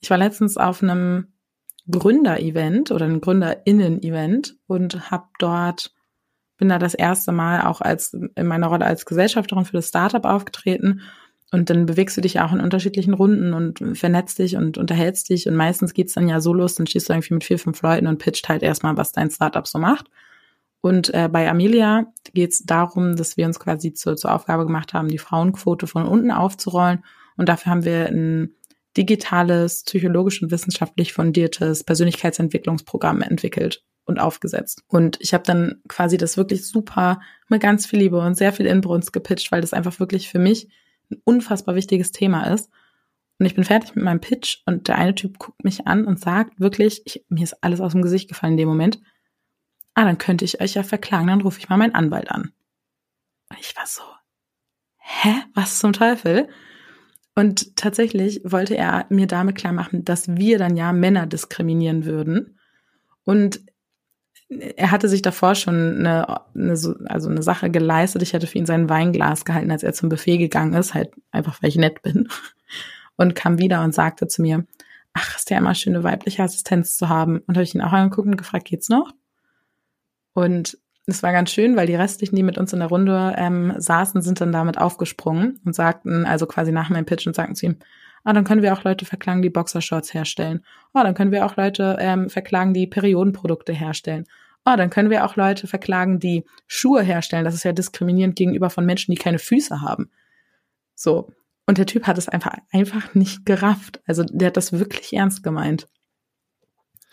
ich war letztens auf einem Gründer-Event oder einem GründerInnen-Event und habe dort, bin da das erste Mal auch als in meiner Rolle als Gesellschafterin für das Startup aufgetreten. Und dann bewegst du dich auch in unterschiedlichen Runden und vernetzt dich und unterhältst dich. Und meistens geht's dann ja so los, dann stehst du irgendwie mit vier, fünf Leuten und pitcht halt erstmal, was dein Startup so macht. Und äh, bei Amelia geht es darum, dass wir uns quasi zu, zur Aufgabe gemacht haben, die Frauenquote von unten aufzurollen. Und dafür haben wir ein digitales, psychologisch und wissenschaftlich fundiertes Persönlichkeitsentwicklungsprogramm entwickelt und aufgesetzt. Und ich habe dann quasi das wirklich super mit ganz viel Liebe und sehr viel Inbrunst gepitcht, weil das einfach wirklich für mich ein unfassbar wichtiges Thema ist. Und ich bin fertig mit meinem Pitch und der eine Typ guckt mich an und sagt wirklich, ich, mir ist alles aus dem Gesicht gefallen in dem Moment ah, dann könnte ich euch ja verklagen, dann rufe ich mal meinen Anwalt an. Und ich war so, hä, was zum Teufel? Und tatsächlich wollte er mir damit klar machen, dass wir dann ja Männer diskriminieren würden. Und er hatte sich davor schon eine, eine, also eine Sache geleistet. Ich hatte für ihn sein Weinglas gehalten, als er zum Buffet gegangen ist, halt einfach, weil ich nett bin. Und kam wieder und sagte zu mir, ach, ist ja immer schön, eine weibliche Assistenz zu haben. Und habe ich ihn auch angeguckt und gefragt, geht's noch? Und es war ganz schön, weil die restlichen, die mit uns in der Runde ähm, saßen, sind dann damit aufgesprungen und sagten, also quasi nach meinem Pitch und sagten zu ihm, ah, dann können wir auch Leute verklagen, die Boxershorts herstellen. Ah, dann können wir auch Leute ähm, verklagen, die Periodenprodukte herstellen. Ah, dann können wir auch Leute verklagen, die Schuhe herstellen. Das ist ja diskriminierend gegenüber von Menschen, die keine Füße haben. So. Und der Typ hat es einfach, einfach nicht gerafft. Also der hat das wirklich ernst gemeint.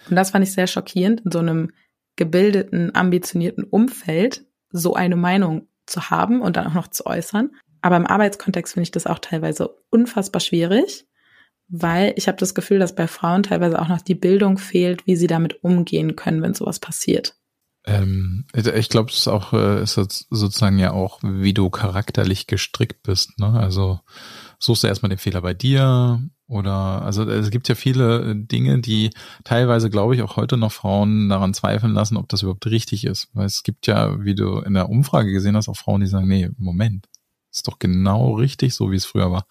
Und das fand ich sehr schockierend in so einem gebildeten, ambitionierten Umfeld so eine Meinung zu haben und dann auch noch zu äußern. Aber im Arbeitskontext finde ich das auch teilweise unfassbar schwierig, weil ich habe das Gefühl, dass bei Frauen teilweise auch noch die Bildung fehlt, wie sie damit umgehen können, wenn sowas passiert. Ähm, ich glaube, es ist auch äh, ist sozusagen ja auch, wie du charakterlich gestrickt bist. Ne? Also suchst du erstmal den Fehler bei dir oder also es gibt ja viele Dinge, die teilweise, glaube ich, auch heute noch Frauen daran zweifeln lassen, ob das überhaupt richtig ist. Weil es gibt ja, wie du in der Umfrage gesehen hast, auch Frauen, die sagen, nee, Moment, ist doch genau richtig, so wie es früher war.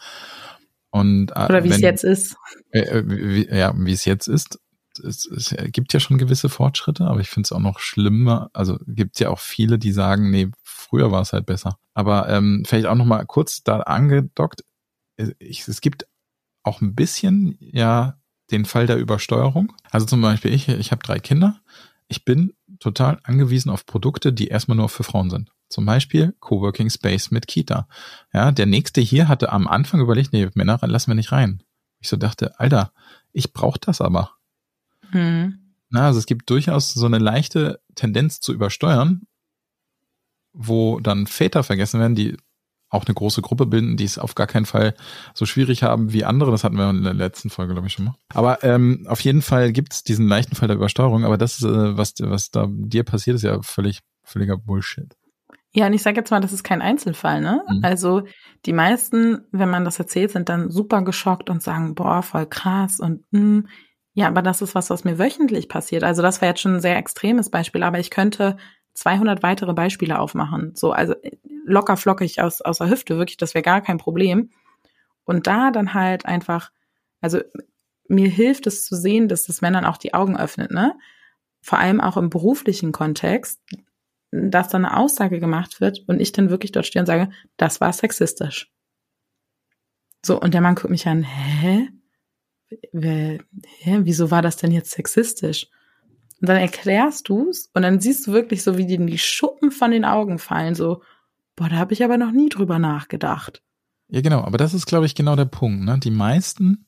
Und, äh, Oder wie wenn, es jetzt ist. Äh, äh, wie, ja, wie es jetzt ist. Es, es gibt ja schon gewisse Fortschritte, aber ich finde es auch noch schlimmer. Also gibt ja auch viele, die sagen, nee, früher war es halt besser. Aber ähm, vielleicht auch noch mal kurz da angedockt. Ich, es gibt auch ein bisschen ja den Fall der Übersteuerung. Also zum Beispiel ich, ich habe drei Kinder. Ich bin total angewiesen auf Produkte, die erstmal nur für Frauen sind. Zum Beispiel Coworking Space mit Kita. Ja, der nächste hier hatte am Anfang überlegt, nee, Männer lassen wir nicht rein. Ich so dachte, Alter, ich brauche das aber. Hm. Na, also es gibt durchaus so eine leichte Tendenz zu übersteuern, wo dann Väter vergessen werden, die auch eine große Gruppe bilden, die es auf gar keinen Fall so schwierig haben wie andere. Das hatten wir in der letzten Folge, glaube ich, schon mal. Aber ähm, auf jeden Fall gibt es diesen leichten Fall der Übersteuerung. Aber das, äh, was, was da dir passiert, ist ja völlig, völliger Bullshit. Ja, und ich sage jetzt mal, das ist kein Einzelfall, ne? Mhm. Also die meisten, wenn man das erzählt, sind dann super geschockt und sagen, boah, voll krass und mh, hm, ja, aber das ist was, was mir wöchentlich passiert. Also das war jetzt schon ein sehr extremes Beispiel, aber ich könnte 200 weitere Beispiele aufmachen. So, also locker flockig aus, aus der Hüfte, wirklich, das wäre gar kein Problem. Und da dann halt einfach, also mir hilft es zu sehen, dass das Männern auch die Augen öffnet, ne? Vor allem auch im beruflichen Kontext, dass da eine Aussage gemacht wird und ich dann wirklich dort stehe und sage, das war sexistisch. So, und der Mann guckt mich an, hä? Hä? Wieso war das denn jetzt sexistisch? Und dann erklärst du's und dann siehst du wirklich so, wie dir die Schuppen von den Augen fallen, so, boah, da habe ich aber noch nie drüber nachgedacht. Ja, genau, aber das ist, glaube ich, genau der Punkt. Ne? Die meisten,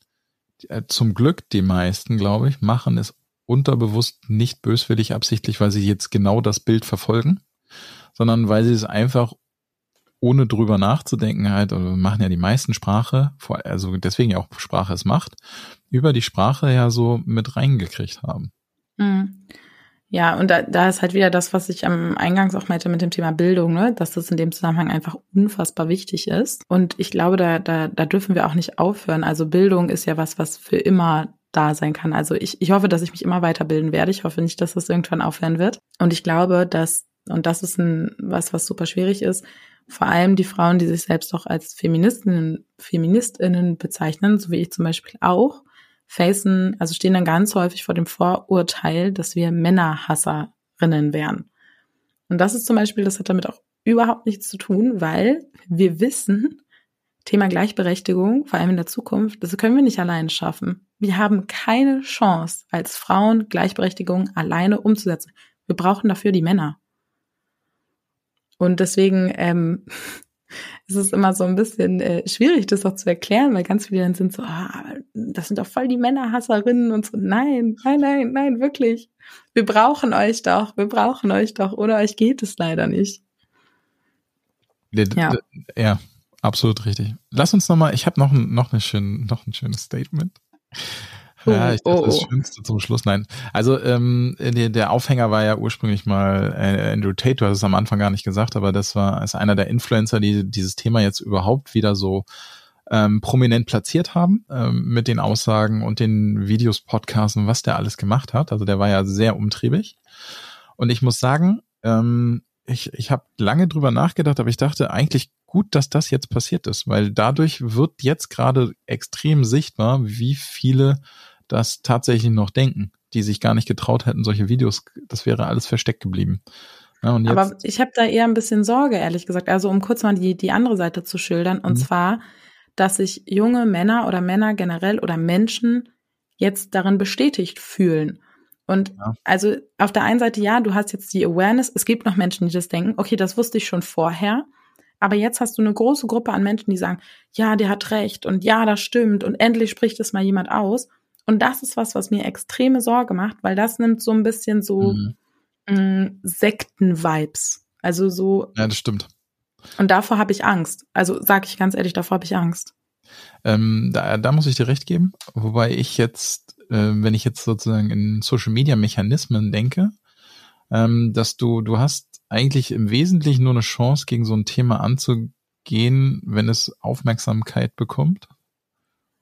äh, zum Glück die meisten, glaube ich, machen es unterbewusst nicht böswillig absichtlich, weil sie jetzt genau das Bild verfolgen, sondern weil sie es einfach ohne drüber nachzudenken halt, oder machen ja die meisten Sprache, also deswegen ja auch Sprache es macht, über die Sprache ja so mit reingekriegt haben. Mhm. Ja, und da, da ist halt wieder das, was ich am Eingangs auch meinte mit dem Thema Bildung, ne? dass das in dem Zusammenhang einfach unfassbar wichtig ist. Und ich glaube, da, da, da dürfen wir auch nicht aufhören. Also Bildung ist ja was, was für immer da sein kann. Also ich, ich hoffe, dass ich mich immer weiterbilden werde. Ich hoffe nicht, dass das irgendwann aufhören wird. Und ich glaube, dass, und das ist ein, was, was super schwierig ist, vor allem die Frauen, die sich selbst auch als Feministinnen, Feministinnen bezeichnen, so wie ich zum Beispiel auch, facen, also stehen dann ganz häufig vor dem Vorurteil, dass wir Männerhasserinnen wären. Und das ist zum Beispiel, das hat damit auch überhaupt nichts zu tun, weil wir wissen, Thema Gleichberechtigung, vor allem in der Zukunft, das können wir nicht alleine schaffen. Wir haben keine Chance, als Frauen Gleichberechtigung alleine umzusetzen. Wir brauchen dafür die Männer. Und deswegen ähm, es ist immer so ein bisschen äh, schwierig, das auch zu erklären, weil ganz viele dann sind so, ah, das sind doch voll die Männerhasserinnen und so. Nein, nein, nein, nein, wirklich. Wir brauchen euch doch, wir brauchen euch doch. Ohne euch geht es leider nicht. Ja, ja absolut richtig. Lass uns nochmal, ich habe noch, ein, noch, eine schön, noch ein schönes Statement. Ja, ich dachte, oh, das oh. Schönste zum Schluss. Nein. Also ähm, der, der Aufhänger war ja ursprünglich mal äh, Andrew Tate, du hast es am Anfang gar nicht gesagt, aber das war ist einer der Influencer, die dieses Thema jetzt überhaupt wieder so ähm, prominent platziert haben ähm, mit den Aussagen und den Videos, Podcasts und was der alles gemacht hat. Also der war ja sehr umtriebig. Und ich muss sagen, ähm, ich, ich habe lange drüber nachgedacht, aber ich dachte eigentlich gut, dass das jetzt passiert ist, weil dadurch wird jetzt gerade extrem sichtbar, wie viele das tatsächlich noch denken, die sich gar nicht getraut hätten, solche Videos, das wäre alles versteckt geblieben. Ja, Aber ich habe da eher ein bisschen Sorge, ehrlich gesagt. Also um kurz mal die, die andere Seite zu schildern, und mhm. zwar, dass sich junge Männer oder Männer generell oder Menschen jetzt darin bestätigt fühlen. Und ja. also auf der einen Seite, ja, du hast jetzt die Awareness, es gibt noch Menschen, die das denken, okay, das wusste ich schon vorher, aber jetzt hast du eine große Gruppe an Menschen, die sagen, ja, der hat recht und ja, das stimmt und endlich spricht es mal jemand aus. Und das ist was, was mir extreme Sorge macht, weil das nimmt so ein bisschen so mhm. Mm, Sekten-Vibes. Also so. Ja, das stimmt. Und davor habe ich Angst. Also sage ich ganz ehrlich, davor habe ich Angst. Ähm, da, da muss ich dir recht geben. Wobei ich jetzt, äh, wenn ich jetzt sozusagen in Social Media Mechanismen denke, ähm, dass du, du hast eigentlich im Wesentlichen nur eine Chance, gegen so ein Thema anzugehen, wenn es Aufmerksamkeit bekommt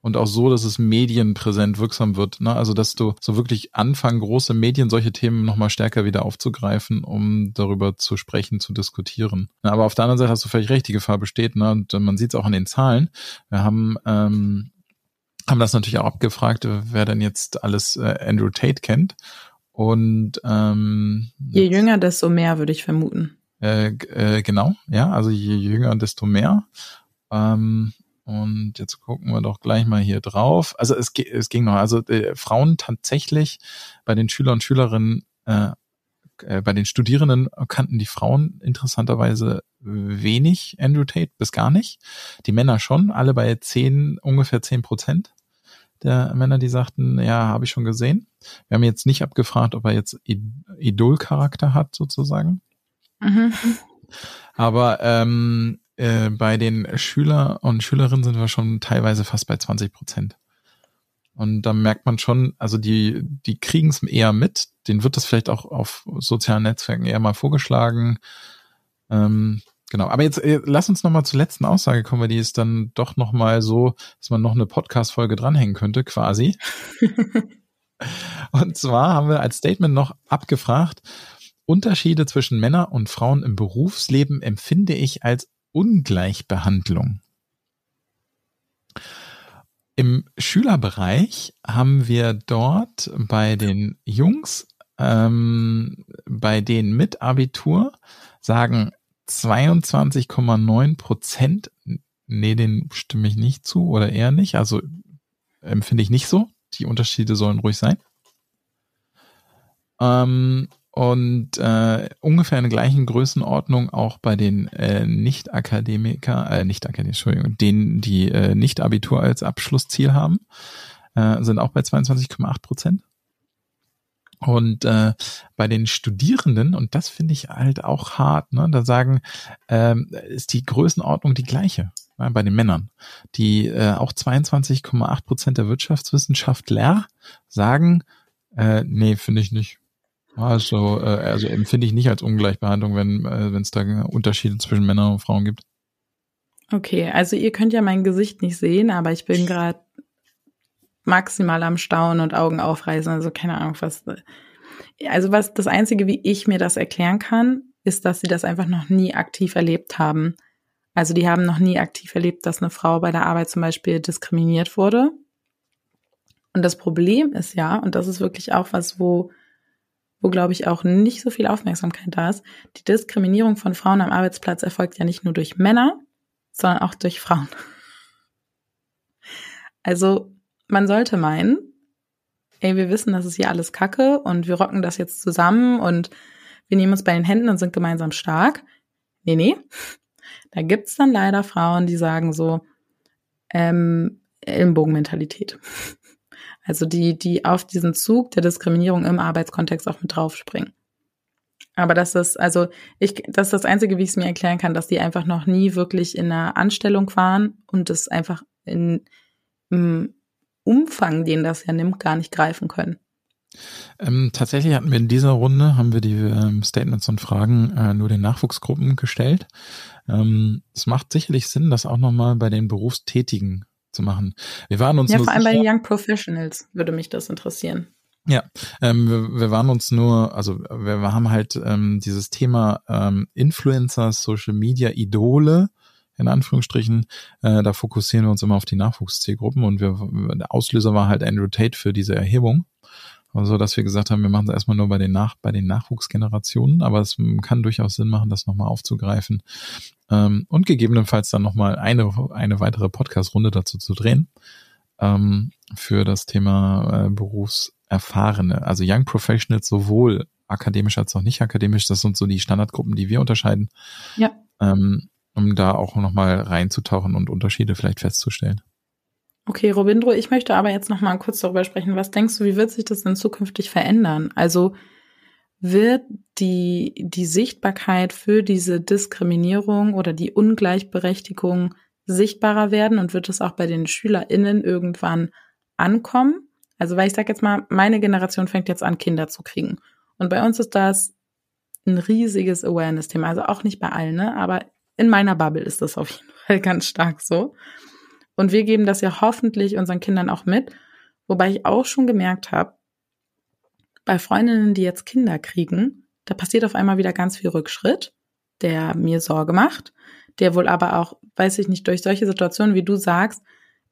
und auch so, dass es medienpräsent wirksam wird. Ne? Also dass du so wirklich anfangen, große Medien solche Themen nochmal stärker wieder aufzugreifen, um darüber zu sprechen, zu diskutieren. Aber auf der anderen Seite hast du völlig recht, die Gefahr besteht, ne? und man sieht es auch an den Zahlen. Wir haben ähm, haben das natürlich auch abgefragt, wer denn jetzt alles äh, Andrew Tate kennt. Und ähm, je jünger, desto mehr, würde ich vermuten. Äh, äh, genau, ja, also je jünger, desto mehr. Ähm, und jetzt gucken wir doch gleich mal hier drauf. Also es, es ging noch, also äh, Frauen tatsächlich bei den Schüler und Schülerinnen, äh, äh, bei den Studierenden kannten die Frauen interessanterweise wenig Andrew Tate, bis gar nicht. Die Männer schon, alle bei zehn, ungefähr zehn Prozent der Männer, die sagten, ja, habe ich schon gesehen. Wir haben jetzt nicht abgefragt, ob er jetzt Idol-Charakter hat, sozusagen. Mhm. Aber ähm, äh, bei den Schüler und Schülerinnen sind wir schon teilweise fast bei 20 Prozent. Und da merkt man schon, also die, die kriegen es eher mit. Denen wird das vielleicht auch auf sozialen Netzwerken eher mal vorgeschlagen. Ähm, genau. Aber jetzt äh, lass uns noch mal zur letzten Aussage kommen, weil die ist dann doch noch mal so, dass man noch eine Podcast-Folge dranhängen könnte, quasi. und zwar haben wir als Statement noch abgefragt, Unterschiede zwischen Männern und Frauen im Berufsleben empfinde ich als Ungleichbehandlung. Im Schülerbereich haben wir dort bei den Jungs, ähm, bei denen mit Abitur, sagen 22,9 Prozent, nee, den stimme ich nicht zu oder eher nicht, also empfinde ich nicht so. Die Unterschiede sollen ruhig sein. Ähm, und äh, ungefähr in der gleichen Größenordnung auch bei den äh, Nicht-Akademiker, äh, Nicht-Akademiker, Entschuldigung, denen, die äh, nicht Abitur als Abschlussziel haben, äh, sind auch bei 22,8 Prozent. Und äh, bei den Studierenden, und das finde ich halt auch hart, ne, da sagen, ähm, ist die Größenordnung die gleiche ne, bei den Männern. Die äh, auch 22,8 Prozent der Wirtschaftswissenschaftler sagen, äh, nee, finde ich nicht. Also, äh, also empfinde ich nicht als Ungleichbehandlung, wenn äh, es da Unterschiede zwischen Männern und Frauen gibt. Okay, also ihr könnt ja mein Gesicht nicht sehen, aber ich bin gerade maximal am Staunen und Augen aufreißen. Also keine Ahnung, was. Also was das Einzige, wie ich mir das erklären kann, ist, dass sie das einfach noch nie aktiv erlebt haben. Also die haben noch nie aktiv erlebt, dass eine Frau bei der Arbeit zum Beispiel diskriminiert wurde. Und das Problem ist ja, und das ist wirklich auch was, wo, wo glaube ich auch nicht so viel Aufmerksamkeit da ist, die Diskriminierung von Frauen am Arbeitsplatz erfolgt ja nicht nur durch Männer, sondern auch durch Frauen. Also man sollte meinen, ey, wir wissen, das ist hier alles Kacke und wir rocken das jetzt zusammen und wir nehmen uns bei den Händen und sind gemeinsam stark. Nee, nee. Da gibt's dann leider Frauen, die sagen so, ähm, Ellenbogenmentalität. Also die, die auf diesen Zug der Diskriminierung im Arbeitskontext auch mit draufspringen. Aber das ist, also ich, das ist das Einzige, wie ich es mir erklären kann, dass die einfach noch nie wirklich in einer Anstellung waren und es einfach in, im Umfang, den das ja nimmt, gar nicht greifen können. Ähm, tatsächlich hatten wir in dieser Runde, haben wir die ähm, Statements und Fragen äh, nur den Nachwuchsgruppen gestellt. Ähm, es macht sicherlich Sinn, das auch nochmal bei den Berufstätigen zu machen. Wir waren uns ja, vor allem bei den Young Professionals würde mich das interessieren. Ja, ähm, wir, wir waren uns nur, also wir, wir haben halt ähm, dieses Thema ähm, Influencer, Social Media, Idole in Anführungsstrichen. Äh, da fokussieren wir uns immer auf die Nachwuchszielgruppen und wir, der Auslöser war halt Andrew Tate für diese Erhebung. Also, dass wir gesagt haben, wir machen es erstmal nur bei den, Nach bei den Nachwuchsgenerationen, aber es kann durchaus Sinn machen, das nochmal aufzugreifen ähm, und gegebenenfalls dann nochmal eine, eine weitere Podcast-Runde dazu zu drehen ähm, für das Thema äh, Berufserfahrene, also Young Professionals sowohl akademisch als auch nicht akademisch. Das sind so die Standardgruppen, die wir unterscheiden. Ja. Ähm, um da auch nochmal reinzutauchen und Unterschiede vielleicht festzustellen. Okay, Robindro, ich möchte aber jetzt nochmal kurz darüber sprechen. Was denkst du, wie wird sich das denn zukünftig verändern? Also wird die, die Sichtbarkeit für diese Diskriminierung oder die Ungleichberechtigung sichtbarer werden und wird es auch bei den SchülerInnen irgendwann ankommen? Also, weil ich sag jetzt mal, meine Generation fängt jetzt an, Kinder zu kriegen. Und bei uns ist das ein riesiges Awareness-Thema. Also auch nicht bei allen, ne? Aber in meiner Bubble ist das auf jeden Fall ganz stark so. Und wir geben das ja hoffentlich unseren Kindern auch mit. Wobei ich auch schon gemerkt habe, bei Freundinnen, die jetzt Kinder kriegen, da passiert auf einmal wieder ganz viel Rückschritt, der mir Sorge macht, der wohl aber auch, weiß ich nicht, durch solche Situationen, wie du sagst,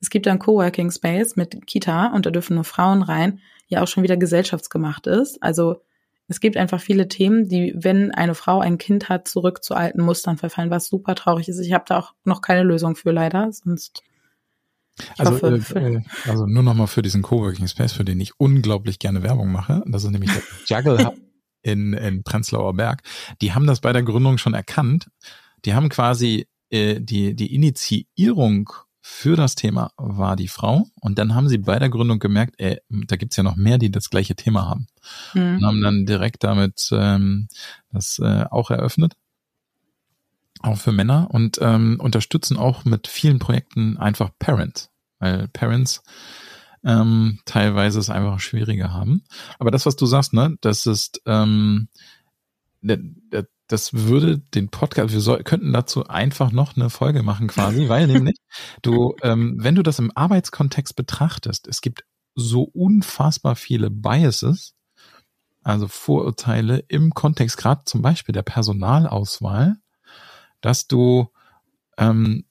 es gibt einen Coworking Space mit Kita und da dürfen nur Frauen rein, ja auch schon wieder gesellschaftsgemacht ist. Also es gibt einfach viele Themen, die, wenn eine Frau ein Kind hat, zurück zu alten Mustern verfallen, was super traurig ist. Ich habe da auch noch keine Lösung für leider, sonst. Also, hoffe, äh, äh, also nur nochmal für diesen Coworking Space, für den ich unglaublich gerne Werbung mache. Das ist nämlich der Juggle Hub in, in Prenzlauer Berg. Die haben das bei der Gründung schon erkannt. Die haben quasi äh, die, die Initiierung für das Thema war die Frau. Und dann haben sie bei der Gründung gemerkt, ey, da gibt's ja noch mehr, die das gleiche Thema haben. Mhm. Und haben dann direkt damit ähm, das äh, auch eröffnet. Auch für Männer und ähm, unterstützen auch mit vielen Projekten einfach Parents. Weil Parents ähm, teilweise es einfach schwieriger haben. Aber das, was du sagst, ne, das ist ähm, der, der, das würde den Podcast, wir soll, könnten dazu einfach noch eine Folge machen quasi, weil nämlich du, ähm, wenn du das im Arbeitskontext betrachtest, es gibt so unfassbar viele Biases, also Vorurteile im Kontext gerade zum Beispiel der Personalauswahl, dass du ähm,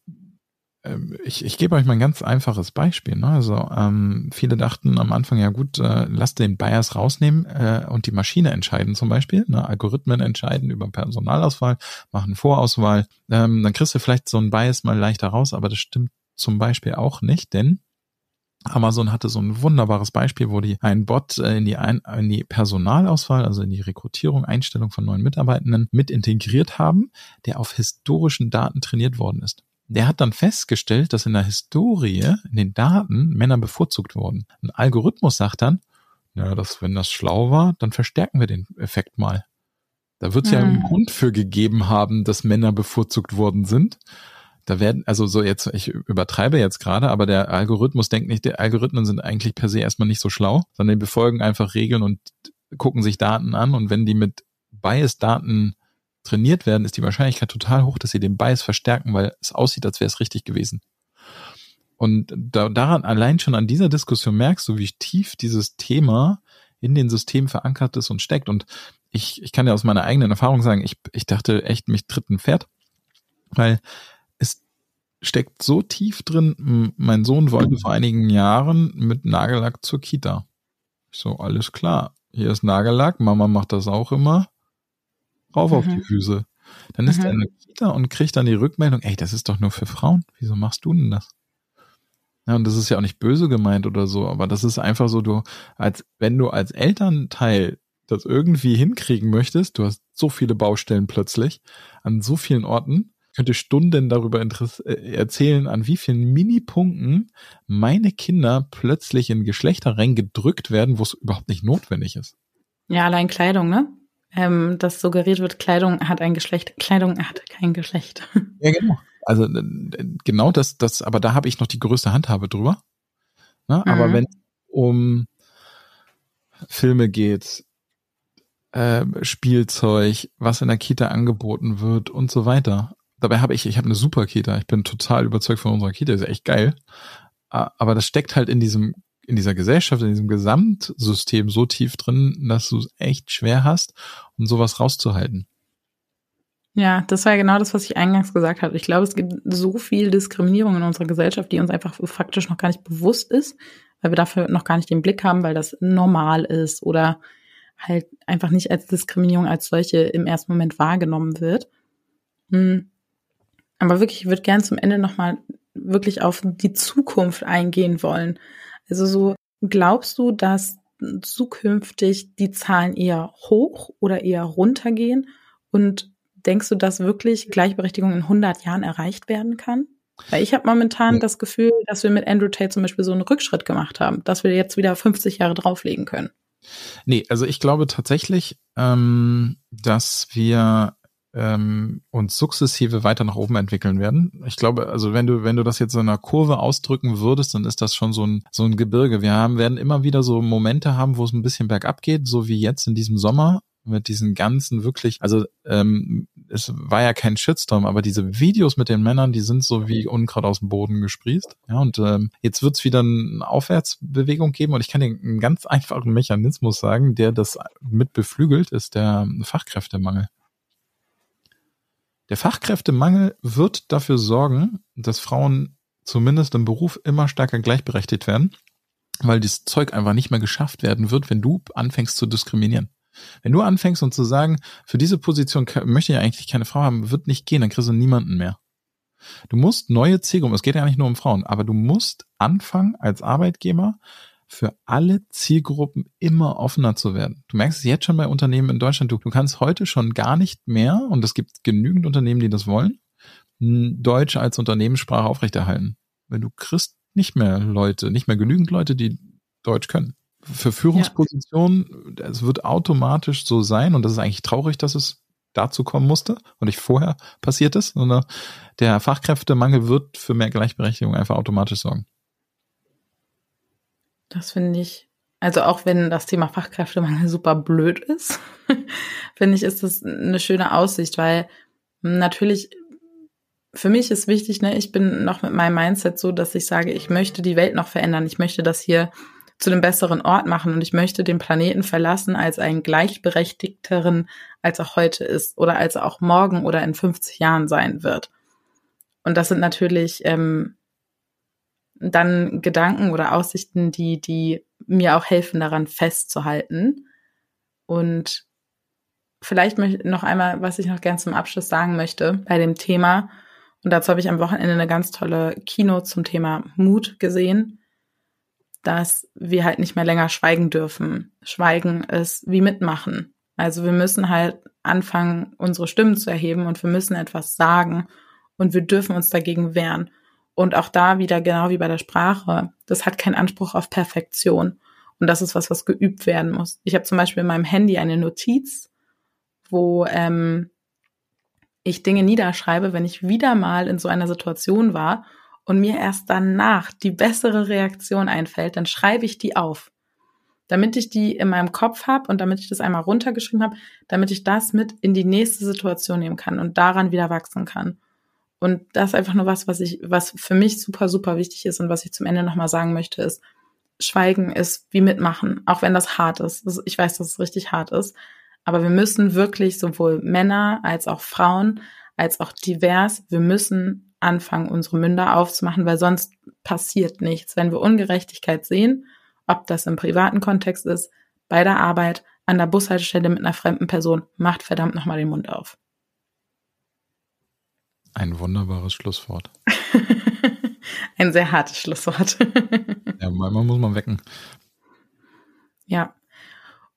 ich, ich gebe euch mal ein ganz einfaches Beispiel. Ne? Also ähm, viele dachten am Anfang, ja gut, äh, lasst den Bias rausnehmen äh, und die Maschine entscheiden zum Beispiel. Ne? Algorithmen entscheiden über Personalauswahl, machen Vorauswahl. Ähm, dann kriegst du vielleicht so einen Bias mal leichter raus, aber das stimmt zum Beispiel auch nicht, denn Amazon hatte so ein wunderbares Beispiel, wo die einen Bot äh, in die, ein, in die Personalauswahl, also in die Rekrutierung, Einstellung von neuen Mitarbeitenden mit integriert haben, der auf historischen Daten trainiert worden ist der hat dann festgestellt, dass in der Historie, in den Daten Männer bevorzugt wurden. Ein Algorithmus sagt dann, Ja, das, wenn das schlau war, dann verstärken wir den Effekt mal. Da wird es ja einen mhm. Grund für gegeben haben, dass Männer bevorzugt worden sind. Da werden, also so jetzt, ich übertreibe jetzt gerade, aber der Algorithmus denkt nicht, die Algorithmen sind eigentlich per se erstmal nicht so schlau, sondern die befolgen einfach Regeln und gucken sich Daten an und wenn die mit Bias-Daten trainiert werden, ist die Wahrscheinlichkeit total hoch, dass sie den Bias verstärken, weil es aussieht, als wäre es richtig gewesen. Und da, daran allein schon an dieser Diskussion merkst du, wie tief dieses Thema in den Systemen verankert ist und steckt. Und ich, ich kann ja aus meiner eigenen Erfahrung sagen, ich, ich dachte echt, mich tritt ein Pferd, weil es steckt so tief drin. Mein Sohn wollte vor einigen Jahren mit Nagellack zur Kita. Ich so, alles klar. Hier ist Nagellack, Mama macht das auch immer. Rauf mhm. auf die Füße. Dann ist mhm. er in der Kita und kriegt dann die Rückmeldung, ey, das ist doch nur für Frauen. Wieso machst du denn das? Ja, und das ist ja auch nicht böse gemeint oder so, aber das ist einfach so, du, als wenn du als Elternteil das irgendwie hinkriegen möchtest, du hast so viele Baustellen plötzlich an so vielen Orten, könnte Stunden darüber äh, erzählen, an wie vielen Minipunkten meine Kinder plötzlich in Geschlechter reingedrückt werden, wo es überhaupt nicht notwendig ist. Ja, allein Kleidung, ne? Ähm, dass suggeriert wird, Kleidung hat ein Geschlecht, Kleidung hat kein Geschlecht. Ja, genau. Also äh, genau das, das, aber da habe ich noch die größte Handhabe drüber. Ne? Mhm. Aber wenn um Filme geht, äh, Spielzeug, was in der Kita angeboten wird und so weiter. Dabei habe ich, ich habe eine super Kita. Ich bin total überzeugt von unserer Kita, ist echt geil. Aber das steckt halt in diesem, in dieser Gesellschaft, in diesem Gesamtsystem so tief drin, dass du es echt schwer hast, um sowas rauszuhalten. Ja, das war ja genau das, was ich eingangs gesagt habe. Ich glaube, es gibt so viel Diskriminierung in unserer Gesellschaft, die uns einfach faktisch noch gar nicht bewusst ist, weil wir dafür noch gar nicht den Blick haben, weil das normal ist oder halt einfach nicht als Diskriminierung als solche im ersten Moment wahrgenommen wird. Hm. Aber wirklich, ich würde gern zum Ende nochmal wirklich auf die Zukunft eingehen wollen. Also so, glaubst du, dass zukünftig die Zahlen eher hoch oder eher runtergehen? Und denkst du, dass wirklich Gleichberechtigung in 100 Jahren erreicht werden kann? Weil ich habe momentan das Gefühl, dass wir mit Andrew Tate zum Beispiel so einen Rückschritt gemacht haben, dass wir jetzt wieder 50 Jahre drauflegen können. Nee, also ich glaube tatsächlich, ähm, dass wir ähm, uns sukzessive weiter nach oben entwickeln werden. Ich glaube, also wenn du, wenn du das jetzt in einer Kurve ausdrücken würdest, dann ist das schon so ein, so ein Gebirge. Wir haben, werden immer wieder so Momente haben, wo es ein bisschen bergab geht, so wie jetzt in diesem Sommer mit diesen ganzen wirklich, also ähm, es war ja kein Shitstorm, aber diese Videos mit den Männern, die sind so wie Unkraut aus dem Boden gesprießt. Ja, und ähm, jetzt wird es wieder eine Aufwärtsbewegung geben und ich kann dir einen ganz einfachen Mechanismus sagen, der das mit beflügelt, ist der Fachkräftemangel. Der Fachkräftemangel wird dafür sorgen, dass Frauen zumindest im Beruf immer stärker gleichberechtigt werden, weil das Zeug einfach nicht mehr geschafft werden wird, wenn du anfängst zu diskriminieren. Wenn du anfängst und zu sagen, für diese Position möchte ich eigentlich keine Frau haben, wird nicht gehen, dann kriegst du niemanden mehr. Du musst neue Zielgruppen, es geht ja nicht nur um Frauen, aber du musst anfangen als Arbeitgeber für alle Zielgruppen immer offener zu werden. Du merkst es jetzt schon bei Unternehmen in Deutschland, du, du kannst heute schon gar nicht mehr, und es gibt genügend Unternehmen, die das wollen, Deutsch als Unternehmenssprache aufrechterhalten. Wenn du kriegst nicht mehr Leute, nicht mehr genügend Leute, die Deutsch können für Führungspositionen, ja. es wird automatisch so sein, und das ist eigentlich traurig, dass es dazu kommen musste und nicht vorher passiert ist, sondern der Fachkräftemangel wird für mehr Gleichberechtigung einfach automatisch sorgen. Das finde ich, also auch wenn das Thema Fachkräftemangel super blöd ist, finde ich, ist das eine schöne Aussicht, weil natürlich für mich ist wichtig, ne, ich bin noch mit meinem Mindset so, dass ich sage, ich möchte die Welt noch verändern. Ich möchte, dass hier zu einem besseren Ort machen und ich möchte den Planeten verlassen als einen gleichberechtigteren, als auch heute ist oder als auch morgen oder in 50 Jahren sein wird. Und das sind natürlich ähm, dann Gedanken oder Aussichten, die, die mir auch helfen, daran festzuhalten. Und vielleicht noch einmal, was ich noch gern zum Abschluss sagen möchte bei dem Thema. Und dazu habe ich am Wochenende eine ganz tolle Kino zum Thema Mut gesehen dass wir halt nicht mehr länger schweigen dürfen. Schweigen ist wie mitmachen. Also wir müssen halt anfangen, unsere Stimmen zu erheben und wir müssen etwas sagen und wir dürfen uns dagegen wehren. Und auch da wieder, genau wie bei der Sprache, das hat keinen Anspruch auf Perfektion. Und das ist was, was geübt werden muss. Ich habe zum Beispiel in meinem Handy eine Notiz, wo ähm, ich Dinge niederschreibe, wenn ich wieder mal in so einer Situation war und mir erst danach die bessere Reaktion einfällt, dann schreibe ich die auf. Damit ich die in meinem Kopf habe und damit ich das einmal runtergeschrieben habe, damit ich das mit in die nächste Situation nehmen kann und daran wieder wachsen kann. Und das ist einfach nur was, was ich, was für mich super, super wichtig ist und was ich zum Ende nochmal sagen möchte, ist, Schweigen ist wie mitmachen, auch wenn das hart ist. Ich weiß, dass es richtig hart ist. Aber wir müssen wirklich sowohl Männer als auch Frauen, als auch divers, wir müssen anfangen, unsere Münder aufzumachen, weil sonst passiert nichts. Wenn wir Ungerechtigkeit sehen, ob das im privaten Kontext ist, bei der Arbeit, an der Bushaltestelle mit einer fremden Person, macht verdammt nochmal den Mund auf. Ein wunderbares Schlusswort. Ein sehr hartes Schlusswort. ja, manchmal muss man wecken. Ja.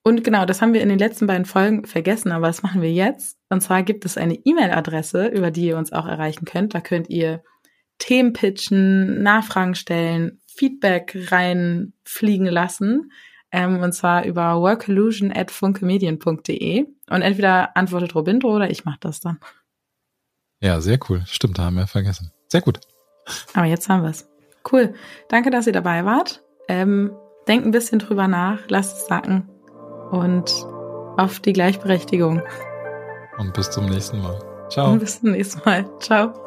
Und genau, das haben wir in den letzten beiden Folgen vergessen, aber das machen wir jetzt. Und zwar gibt es eine E-Mail-Adresse, über die ihr uns auch erreichen könnt. Da könnt ihr Themen pitchen, Nachfragen stellen, Feedback reinfliegen lassen. Ähm, und zwar über workollusion.funkemedien.de. Und entweder antwortet Robindo oder ich mache das dann. Ja, sehr cool. Stimmt, da haben wir vergessen. Sehr gut. Aber jetzt haben wir es. Cool. Danke, dass ihr dabei wart. Ähm, denkt ein bisschen drüber nach, lasst es sacken und auf die Gleichberechtigung. Und bis zum nächsten Mal. Ciao. Und bis zum nächsten Mal. Ciao.